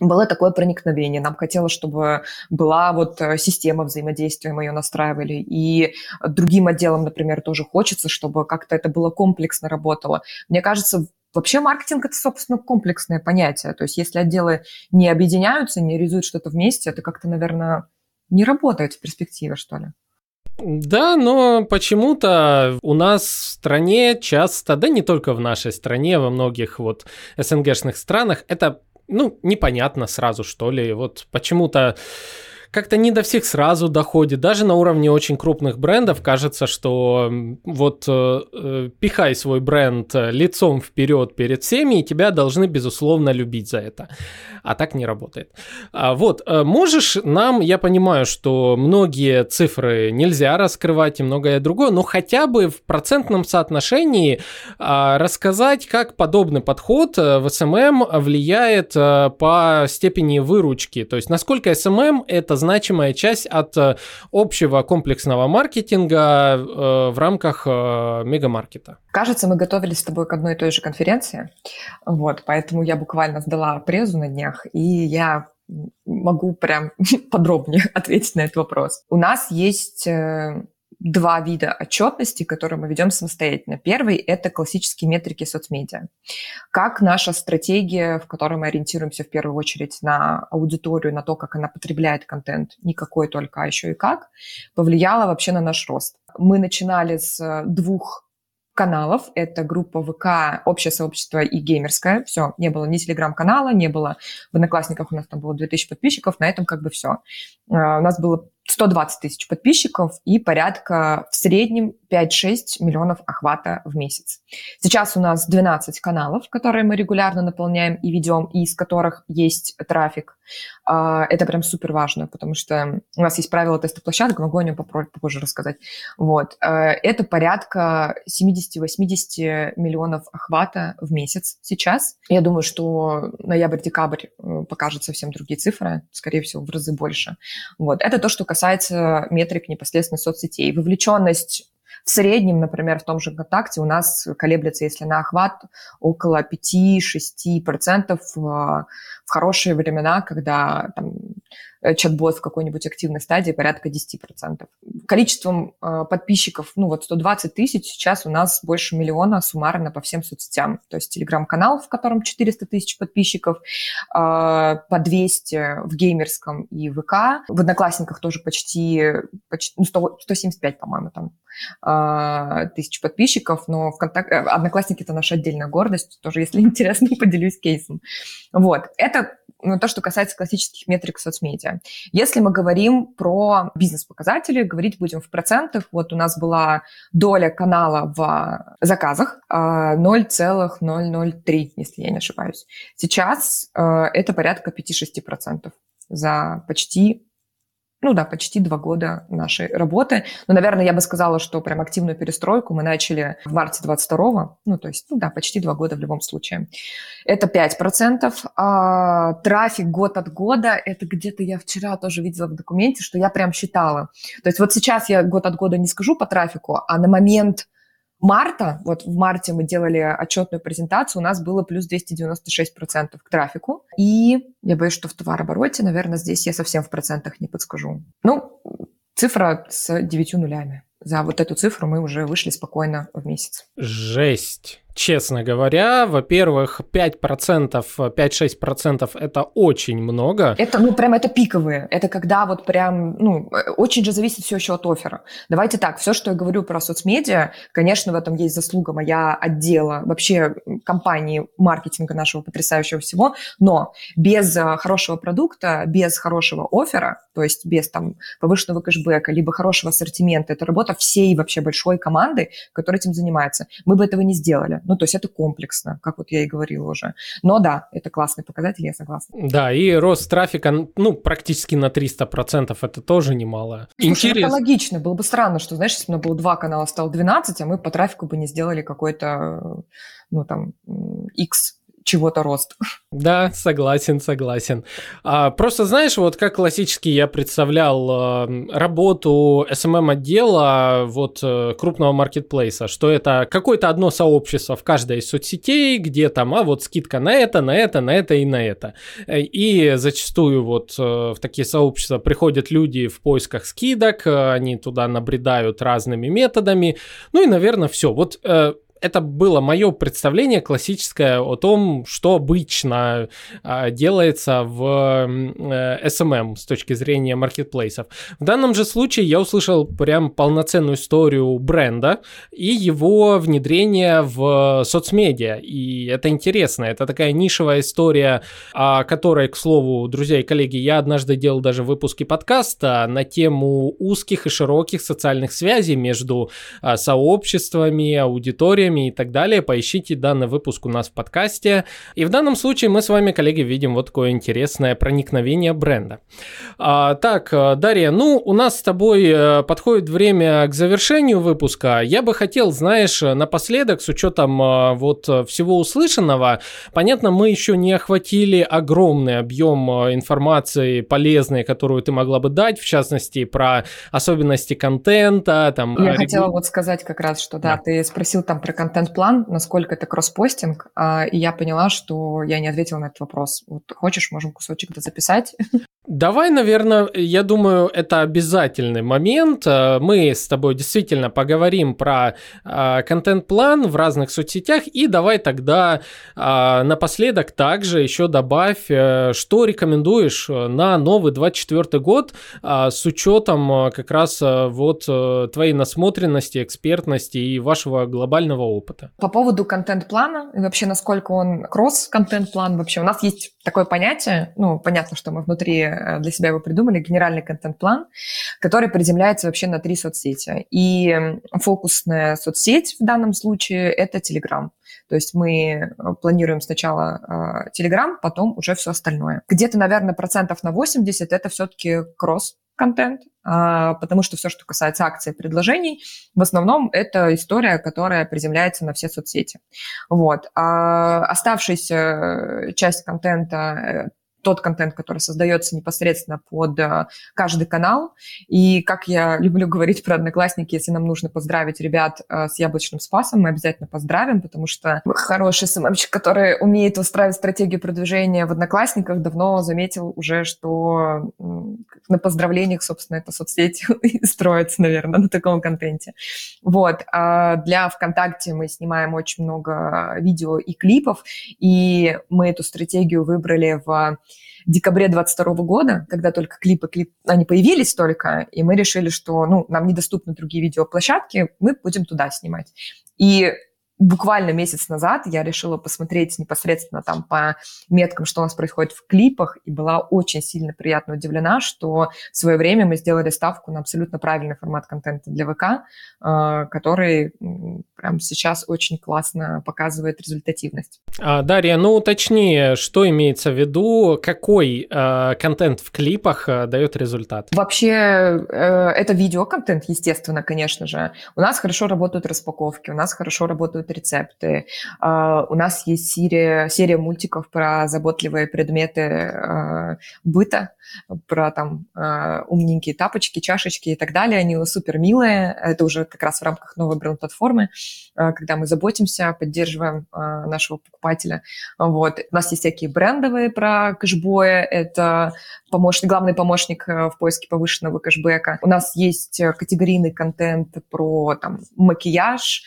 было такое проникновение. Нам хотелось, чтобы была вот э, система взаимодействия, мы ее настраивали. И другим отделам, например, тоже хочется, чтобы как-то это было комплексно работало. Мне кажется, Вообще маркетинг – это, собственно, комплексное понятие. То есть если отделы не объединяются, не реализуют что-то вместе, это как-то, наверное, не работает в перспективе, что ли. Да, но почему-то у нас в стране часто, да не только в нашей стране, во многих вот СНГшных странах, это, ну, непонятно сразу, что ли. Вот почему-то как-то не до всех сразу доходит. Даже на уровне очень крупных брендов кажется, что вот э, э, пихай свой бренд э, лицом вперед перед всеми, и тебя должны, безусловно, любить за это. А так не работает. А, вот, э, можешь нам, я понимаю, что многие цифры нельзя раскрывать и многое другое, но хотя бы в процентном соотношении э, рассказать, как подобный подход в SMM влияет э, по степени выручки. То есть, насколько SMM это значимая часть от э, общего комплексного маркетинга э, в рамках э, мегамаркета. Кажется, мы готовились с тобой к одной и той же конференции, вот, поэтому я буквально сдала презу на днях, и я могу прям подробнее ответить на этот вопрос. У нас есть два вида отчетности, которые мы ведем самостоятельно. Первый – это классические метрики соцмедиа. Как наша стратегия, в которой мы ориентируемся в первую очередь на аудиторию, на то, как она потребляет контент, не только, а еще и как, повлияла вообще на наш рост. Мы начинали с двух каналов. Это группа ВК, общее сообщество и геймерское. Все, не было ни телеграм-канала, не было в Одноклассниках у нас там было 2000 подписчиков, на этом как бы все. А, у нас было 120 тысяч подписчиков и порядка в среднем 5-6 миллионов охвата в месяц. Сейчас у нас 12 каналов, которые мы регулярно наполняем и ведем, и из которых есть трафик. А, это прям супер важно, потому что у нас есть правила теста площадок, могу о нем попозже рассказать. Вот. А, это порядка 70-80 миллионов охвата в месяц сейчас. Я думаю, что ноябрь-декабрь э, покажет совсем другие цифры, скорее всего, в разы больше. Вот. Это то, что касается метрик непосредственно соцсетей. Вовлеченность в среднем, например, в том же ВКонтакте у нас колеблется, если на охват, около 5-6% в хорошие времена, когда там, чат-бот в какой-нибудь активной стадии порядка 10%. Количеством э, подписчиков, ну вот 120 тысяч, сейчас у нас больше миллиона суммарно по всем соцсетям. То есть телеграм-канал, в котором 400 тысяч подписчиков, э, по 200 в геймерском и ВК. В Одноклассниках тоже почти, почти ну, 100, 175, по-моему, там э, тысяч подписчиков, но ВКонтак... Э, Одноклассники – это наша отдельная гордость, тоже, если интересно, поделюсь кейсом. Вот, это ну, то, что касается классических метрик соцмедиа. Если мы говорим про бизнес-показатели, говорить будем в процентах. Вот у нас была доля канала в заказах 0,003, если я не ошибаюсь. Сейчас э, это порядка 5-6% за почти ну да, почти два года нашей работы. Но, наверное, я бы сказала, что прям активную перестройку мы начали в марте 22-го. Ну, то есть, ну да, почти два года в любом случае. Это 5%. А трафик год от года, это где-то я вчера тоже видела в документе, что я прям считала. То есть вот сейчас я год от года не скажу по трафику, а на момент марта, вот в марте мы делали отчетную презентацию, у нас было плюс 296% к трафику. И я боюсь, что в товарообороте, наверное, здесь я совсем в процентах не подскажу. Ну, цифра с девятью нулями. За вот эту цифру мы уже вышли спокойно в месяц. Жесть. Честно говоря, во-первых, 5%, 5-6% это очень много. Это, ну, прям это пиковые. Это когда вот прям, ну, очень же зависит все еще от оффера. Давайте так, все, что я говорю про соцмедиа, конечно, в этом есть заслуга моя отдела, вообще компании маркетинга нашего потрясающего всего, но без э, хорошего продукта, без хорошего оффера, то есть без там повышенного кэшбэка, либо хорошего ассортимента, это работа всей вообще большой команды, которая этим занимается. Мы бы этого не сделали. Ну, то есть это комплексно, как вот я и говорила уже. Но да, это классный показатель, я согласна. Да, и рост трафика, ну, практически на 300%, это тоже немало. Слушай, Интерес... это логично. Было бы странно, что, знаешь, если бы у нас было два канала, стало 12, а мы по трафику бы не сделали какой-то, ну, там, X чего-то рост. Да, согласен, согласен. А, просто знаешь, вот как классически я представлял э, работу SMM-отдела вот э, крупного маркетплейса, что это какое-то одно сообщество в каждой из соцсетей, где там, а вот скидка на это, на это, на это и на это. И зачастую вот э, в такие сообщества приходят люди в поисках скидок, они туда набредают разными методами, ну и, наверное, все. Вот это было мое представление классическое о том, что обычно э, делается в э, SMM с точки зрения маркетплейсов. В данном же случае я услышал прям полноценную историю бренда и его внедрение в соцмедиа. И это интересно, это такая нишевая история, о которой, к слову, друзья и коллеги, я однажды делал даже выпуски подкаста на тему узких и широких социальных связей между э, сообществами, аудиториями, историями и так далее, поищите данный выпуск у нас в подкасте. И в данном случае мы с вами, коллеги, видим вот такое интересное проникновение бренда. А, так, э, Дарья, ну, у нас с тобой э, подходит время к завершению выпуска. Я бы хотел, знаешь, напоследок, с учетом э, вот всего услышанного, понятно, мы еще не охватили огромный объем информации полезной, которую ты могла бы дать, в частности, про особенности контента. Там, Я регу... хотела вот сказать как раз, что да, да. ты спросил там про контент-план, насколько это кросспостинг, а, и я поняла, что я не ответила на этот вопрос. Вот хочешь, можем кусочек записать? Давай, наверное, я думаю, это обязательный момент. Э, мы с тобой действительно поговорим про э, контент-план в разных соцсетях. И давай тогда э, напоследок также еще добавь, что рекомендуешь на новый 24 год с учетом как раз вот твоей насмотренности, экспертности и вашего глобального опыта. По поводу контент-плана и вообще насколько он кросс-контент-план вообще. У нас есть такое понятие, ну, понятно, что мы внутри Э, для себя его придумали, генеральный контент-план, который приземляется вообще на три соцсети. И фокусная соцсеть в данном случае – это Telegram. То есть мы э, планируем сначала э, Telegram, потом уже все остальное. Где-то, наверное, процентов на 80 это все-таки кросс контент, а, потому что все, что касается акций и предложений, в основном это история, которая приземляется на все соцсети. Вот. А оставшаяся часть контента тот контент, который создается непосредственно под э, каждый канал. И как я люблю говорить про Одноклассники, если нам нужно поздравить ребят э, с яблочным спасом, мы обязательно поздравим, потому что хороший СММщик, который умеет устраивать стратегию продвижения в Одноклассниках, давно заметил уже, что на поздравлениях, собственно, эта соцсеть строится, наверное, на таком контенте. Вот. А для ВКонтакте мы снимаем очень много видео и клипов, и мы эту стратегию выбрали в декабре 22 года, когда только клипы, клип, они появились только, и мы решили, что ну, нам недоступны другие видеоплощадки, мы будем туда снимать. И буквально месяц назад я решила посмотреть непосредственно там по меткам, что у нас происходит в клипах, и была очень сильно приятно удивлена, что в свое время мы сделали ставку на абсолютно правильный формат контента для ВК, э, который прямо сейчас очень классно показывает результативность. А, Дарья, ну уточни, что имеется в виду, какой э, контент в клипах э, дает результат? Вообще, э, это видеоконтент, естественно, конечно же. У нас хорошо работают распаковки, у нас хорошо работают рецепты. Uh, у нас есть серия, серия мультиков про заботливые предметы uh, быта, про там uh, умненькие тапочки, чашечки и так далее. Они супер милые. Это уже как раз в рамках новой бренд-платформы, когда мы заботимся, поддерживаем нашего покупателя. Вот. У нас есть всякие брендовые про кэшбоя. Это помощник, главный помощник в поиске повышенного кэшбэка. У нас есть категорийный контент про там, макияж,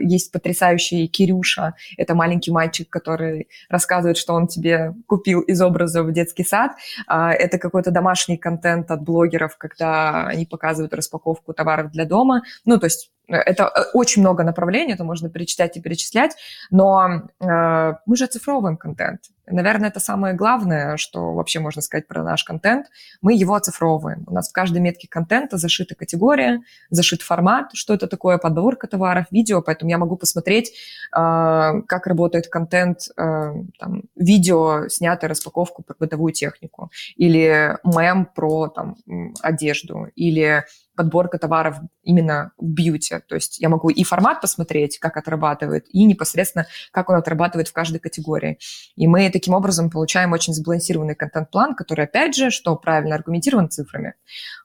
есть потрясающий Кирюша, это маленький мальчик, который рассказывает, что он тебе купил из образа в детский сад. Это какой-то домашний контент от блогеров, когда они показывают распаковку товаров для дома. Ну, то есть Э, это э, очень много направлений, это можно перечислять и перечислять, но э, мы же оцифровываем контент. Наверное, это самое главное, что вообще можно сказать про наш контент. Мы его оцифровываем. У нас в каждой метке контента зашита категория, зашит формат, что это такое, подборка товаров, видео, поэтому я могу посмотреть, э, как работает контент, э, там, видео, снятое распаковку про бытовую технику, или мем про там, одежду, или подборка товаров именно в бьюти. То есть я могу и формат посмотреть, как отрабатывает, и непосредственно, как он отрабатывает в каждой категории. И мы таким образом получаем очень сбалансированный контент-план, который, опять же, что правильно аргументирован цифрами.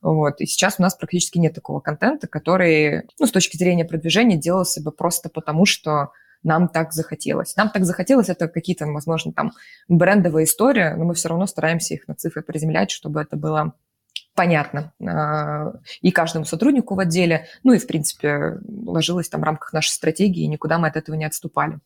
Вот. И сейчас у нас практически нет такого контента, который, ну, с точки зрения продвижения, делался бы просто потому, что нам так захотелось. Нам так захотелось, это какие-то, возможно, там брендовые истории, но мы все равно стараемся их на цифры приземлять, чтобы это было понятно а, и каждому сотруднику в отделе, ну и, в принципе, ложилось там в рамках нашей стратегии, и никуда мы от этого не отступали.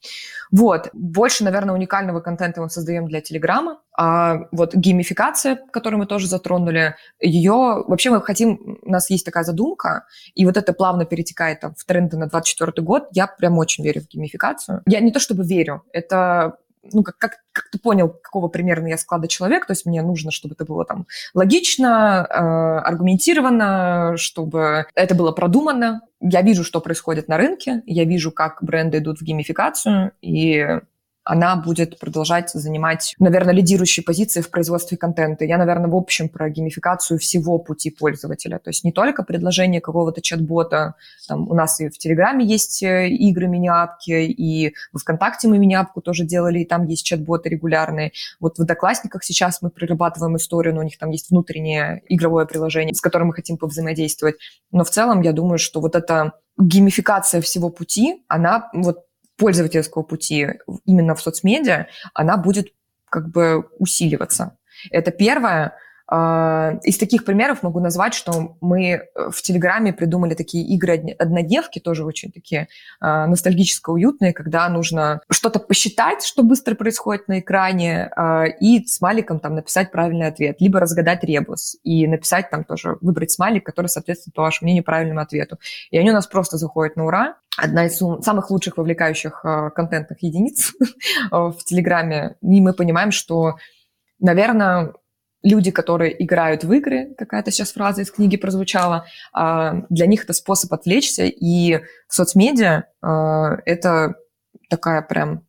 Вот. Больше, наверное, уникального контента мы создаем для Телеграма. А вот геймификация, которую мы тоже затронули, ее... Вообще мы хотим... У нас есть такая задумка, и вот это плавно перетекает там, в тренды на 24 год. Я прям очень верю в геймификацию. Я не то чтобы верю, это ну, как, как, как ты понял, какого примерно я склада человек, то есть мне нужно, чтобы это было там логично, э, аргументированно, чтобы это было продумано. Я вижу, что происходит на рынке, я вижу, как бренды идут в геймификацию, и она будет продолжать занимать, наверное, лидирующие позиции в производстве контента. Я, наверное, в общем про геймификацию всего пути пользователя. То есть не только предложение какого-то чат-бота. Там у нас и в Телеграме есть э, игры мини-апки, и в ВКонтакте мы мини-апку тоже делали, и там есть чат-боты регулярные. Вот в Одноклассниках сейчас мы прорабатываем историю, но у них там есть внутреннее игровое приложение, с которым мы хотим повзаимодействовать. Но в целом я думаю, что вот эта геймификация всего пути, она вот пользовательского пути именно в соцмедиа, она будет как бы усиливаться. Это первое. А, из таких примеров могу назвать, что мы э, в Телеграме придумали такие игры однодневки, тоже очень такие а, ностальгически уютные, когда нужно что-то посчитать, что быстро происходит на экране, а, и смайликом там написать правильный ответ, либо разгадать ребус и написать там тоже, выбрать смайлик, который соответствует, вашему правильному ответу. И они у нас просто заходят на ура. Одна из самых лучших вовлекающих контентных единиц в Телеграме. И мы понимаем, что, наверное, люди, которые играют в игры, какая-то сейчас фраза из книги прозвучала, а, для них это способ отвлечься, и соцмедиа а, это такая прям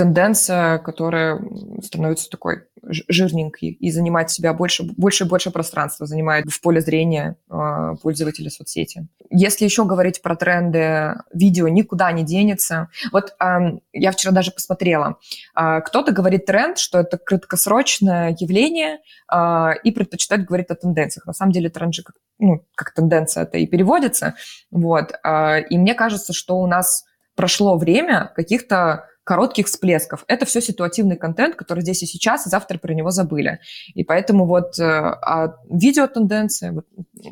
тенденция, которая становится такой жирненькой и занимает себя больше, больше и больше пространства, занимает в поле зрения э, пользователя соцсети. Если еще говорить про тренды, видео никуда не денется. Вот э, я вчера даже посмотрела. Э, кто-то говорит тренд, что это краткосрочное явление э, и предпочитает говорить о тенденциях. На самом деле тренд же как, ну, как тенденция это и переводится. Вот. Э, и мне кажется, что у нас прошло время каких-то коротких всплесков. Это все ситуативный контент, который здесь и сейчас, и завтра про него забыли. И поэтому вот э, а видеотенденция, вот,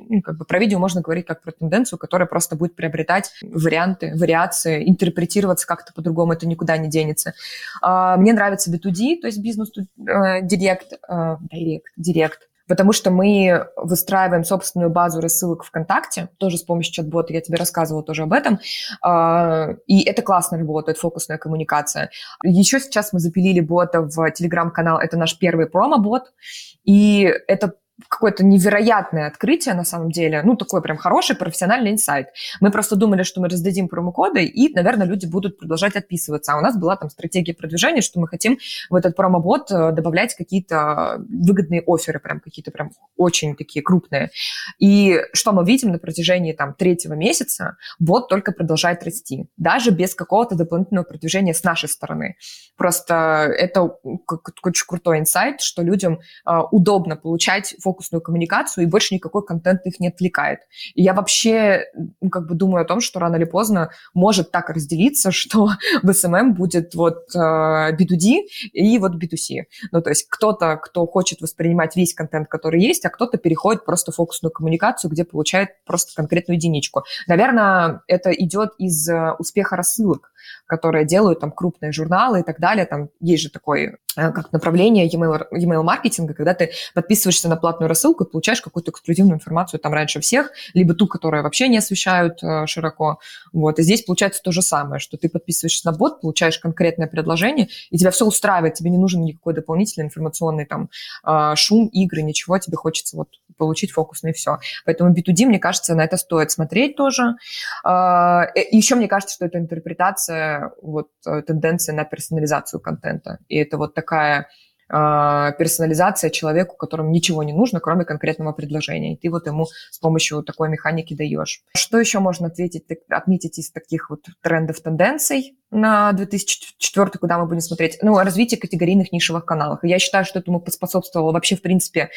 ну, как бы про видео можно говорить как про тенденцию, которая просто будет приобретать варианты, вариации, интерпретироваться как-то по-другому, это никуда не денется. А, мне нравится B2D, то есть бизнес-директ, э, директ, директ, потому что мы выстраиваем собственную базу рассылок ВКонтакте, тоже с помощью чат-бота, я тебе рассказывала тоже об этом, а, и это классно работает, фокусная коммуникация. Еще сейчас мы запилили бота в Телеграм-канал, это наш первый промо-бот, и это какое-то невероятное открытие на самом деле, ну, такой прям хороший профессиональный инсайт. Мы просто думали, что мы раздадим промокоды, и, наверное, люди будут продолжать отписываться. А у нас была там стратегия продвижения, что мы хотим в этот промобот э, добавлять какие-то выгодные оферы, прям какие-то прям очень такие крупные. И что мы видим на протяжении там третьего месяца, бот только продолжает расти, даже без какого-то дополнительного продвижения с нашей стороны. Просто это очень крутой инсайт, что людям э, удобно получать фокусную коммуникацию, и больше никакой контент их не отвлекает. И я вообще ну, как бы думаю о том, что рано или поздно может так разделиться, что в SMM будет вот э, B2D и вот B2C. Ну, то есть кто-то, кто хочет воспринимать весь контент, который есть, а кто-то переходит просто в фокусную коммуникацию, где получает просто конкретную единичку. Наверное, это идет из э, успеха рассылок которые делают там крупные журналы и так далее. Там есть же такое э, как направление e-mail, e-mail маркетинга, когда ты подписываешься на платную рассылку и получаешь какую-то эксклюзивную информацию там раньше всех, либо ту, которую вообще не освещают э, широко. Вот. И здесь получается то же самое, что ты подписываешься на бот, получаешь конкретное предложение, и тебя все устраивает, тебе не нужен никакой дополнительный информационный там э, шум, игры, ничего, тебе хочется вот получить фокусный и все. Поэтому B2D, мне кажется, на это стоит смотреть тоже. Еще мне кажется, что это интерпретация, вот тенденция на персонализацию контента. И это вот такая а, персонализация человеку, которому ничего не нужно, кроме конкретного предложения. И ты вот ему с помощью такой механики даешь. Что еще можно ответить, отметить из таких вот трендов, тенденций на 2004, куда мы будем смотреть? Ну, развитие категорийных нишевых каналов. Я считаю, что этому поспособствовало вообще, в принципе,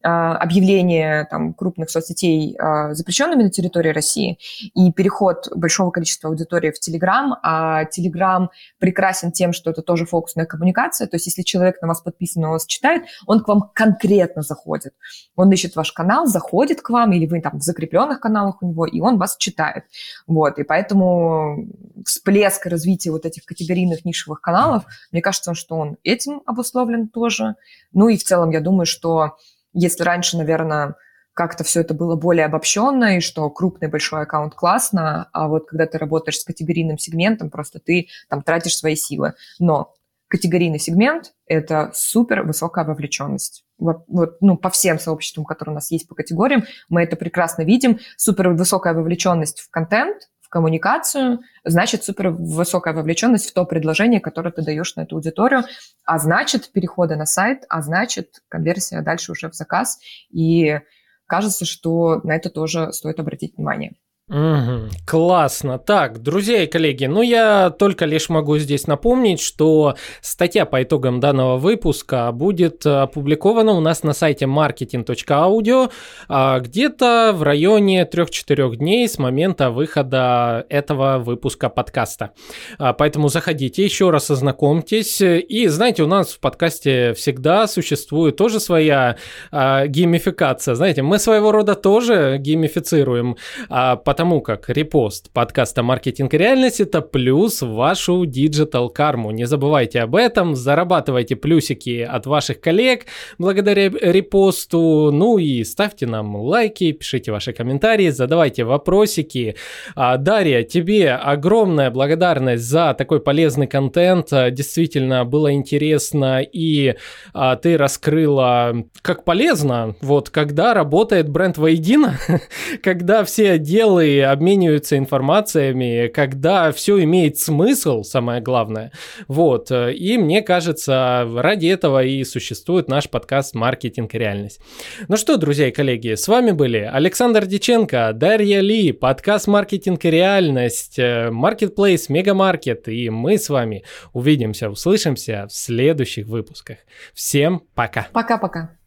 а, объявление там, крупных соцсетей а, запрещенными на территории России и переход большого количества аудитории в Телеграм, а Телеграм прекрасен тем, что это тоже фокусная коммуникация, то есть если человек на вас подписан, он вас читает, он к вам конкретно заходит. Он ищет ваш канал, заходит к вам, или вы там в закрепленных каналах у него, и он вас читает. Вот, и поэтому всплеск развития вот этих категорийных нишевых каналов, мне кажется, что он этим обусловлен тоже. Ну и в целом я думаю, что если раньше, наверное, как-то все это было более обобщенно, и что крупный большой аккаунт классно, а вот когда ты работаешь с категорийным сегментом, просто ты там тратишь свои силы. Но категорийный сегмент – это супер высокая вовлеченность. Вот, ну, по всем сообществам, которые у нас есть по категориям, мы это прекрасно видим. Супер высокая вовлеченность в контент, в коммуникацию, значит супер высокая вовлеченность в то предложение, которое ты даешь на эту аудиторию, а значит переходы на сайт, а значит конверсия дальше уже в заказ. И кажется, что на это тоже стоит обратить внимание. Угу, классно. Так, друзья и коллеги, ну я только лишь могу здесь напомнить, что статья по итогам данного выпуска будет опубликована у нас на сайте marketing.audio а, где-то в районе 3-4 дней с момента выхода этого выпуска подкаста. А, поэтому заходите, еще раз ознакомьтесь. И знаете, у нас в подкасте всегда существует тоже своя а, геймификация. Знаете, мы своего рода тоже геймифицируем, потому как репост подкаста «Маркетинг и реальность» — это плюс вашу digital карму. Не забывайте об этом, зарабатывайте плюсики от ваших коллег благодаря репосту, ну и ставьте нам лайки, пишите ваши комментарии, задавайте вопросики. А, Дарья, тебе огромная благодарность за такой полезный контент, действительно было интересно и а, ты раскрыла, как полезно, вот когда работает бренд воедино, когда все отделы бренды обмениваются информациями, когда все имеет смысл, самое главное. Вот. И мне кажется, ради этого и существует наш подкаст «Маркетинг и реальность». Ну что, друзья и коллеги, с вами были Александр Диченко, Дарья Ли, подкаст «Маркетинг и реальность», Marketplace, Мегамаркет, и мы с вами увидимся, услышимся в следующих выпусках. Всем пока. Пока-пока.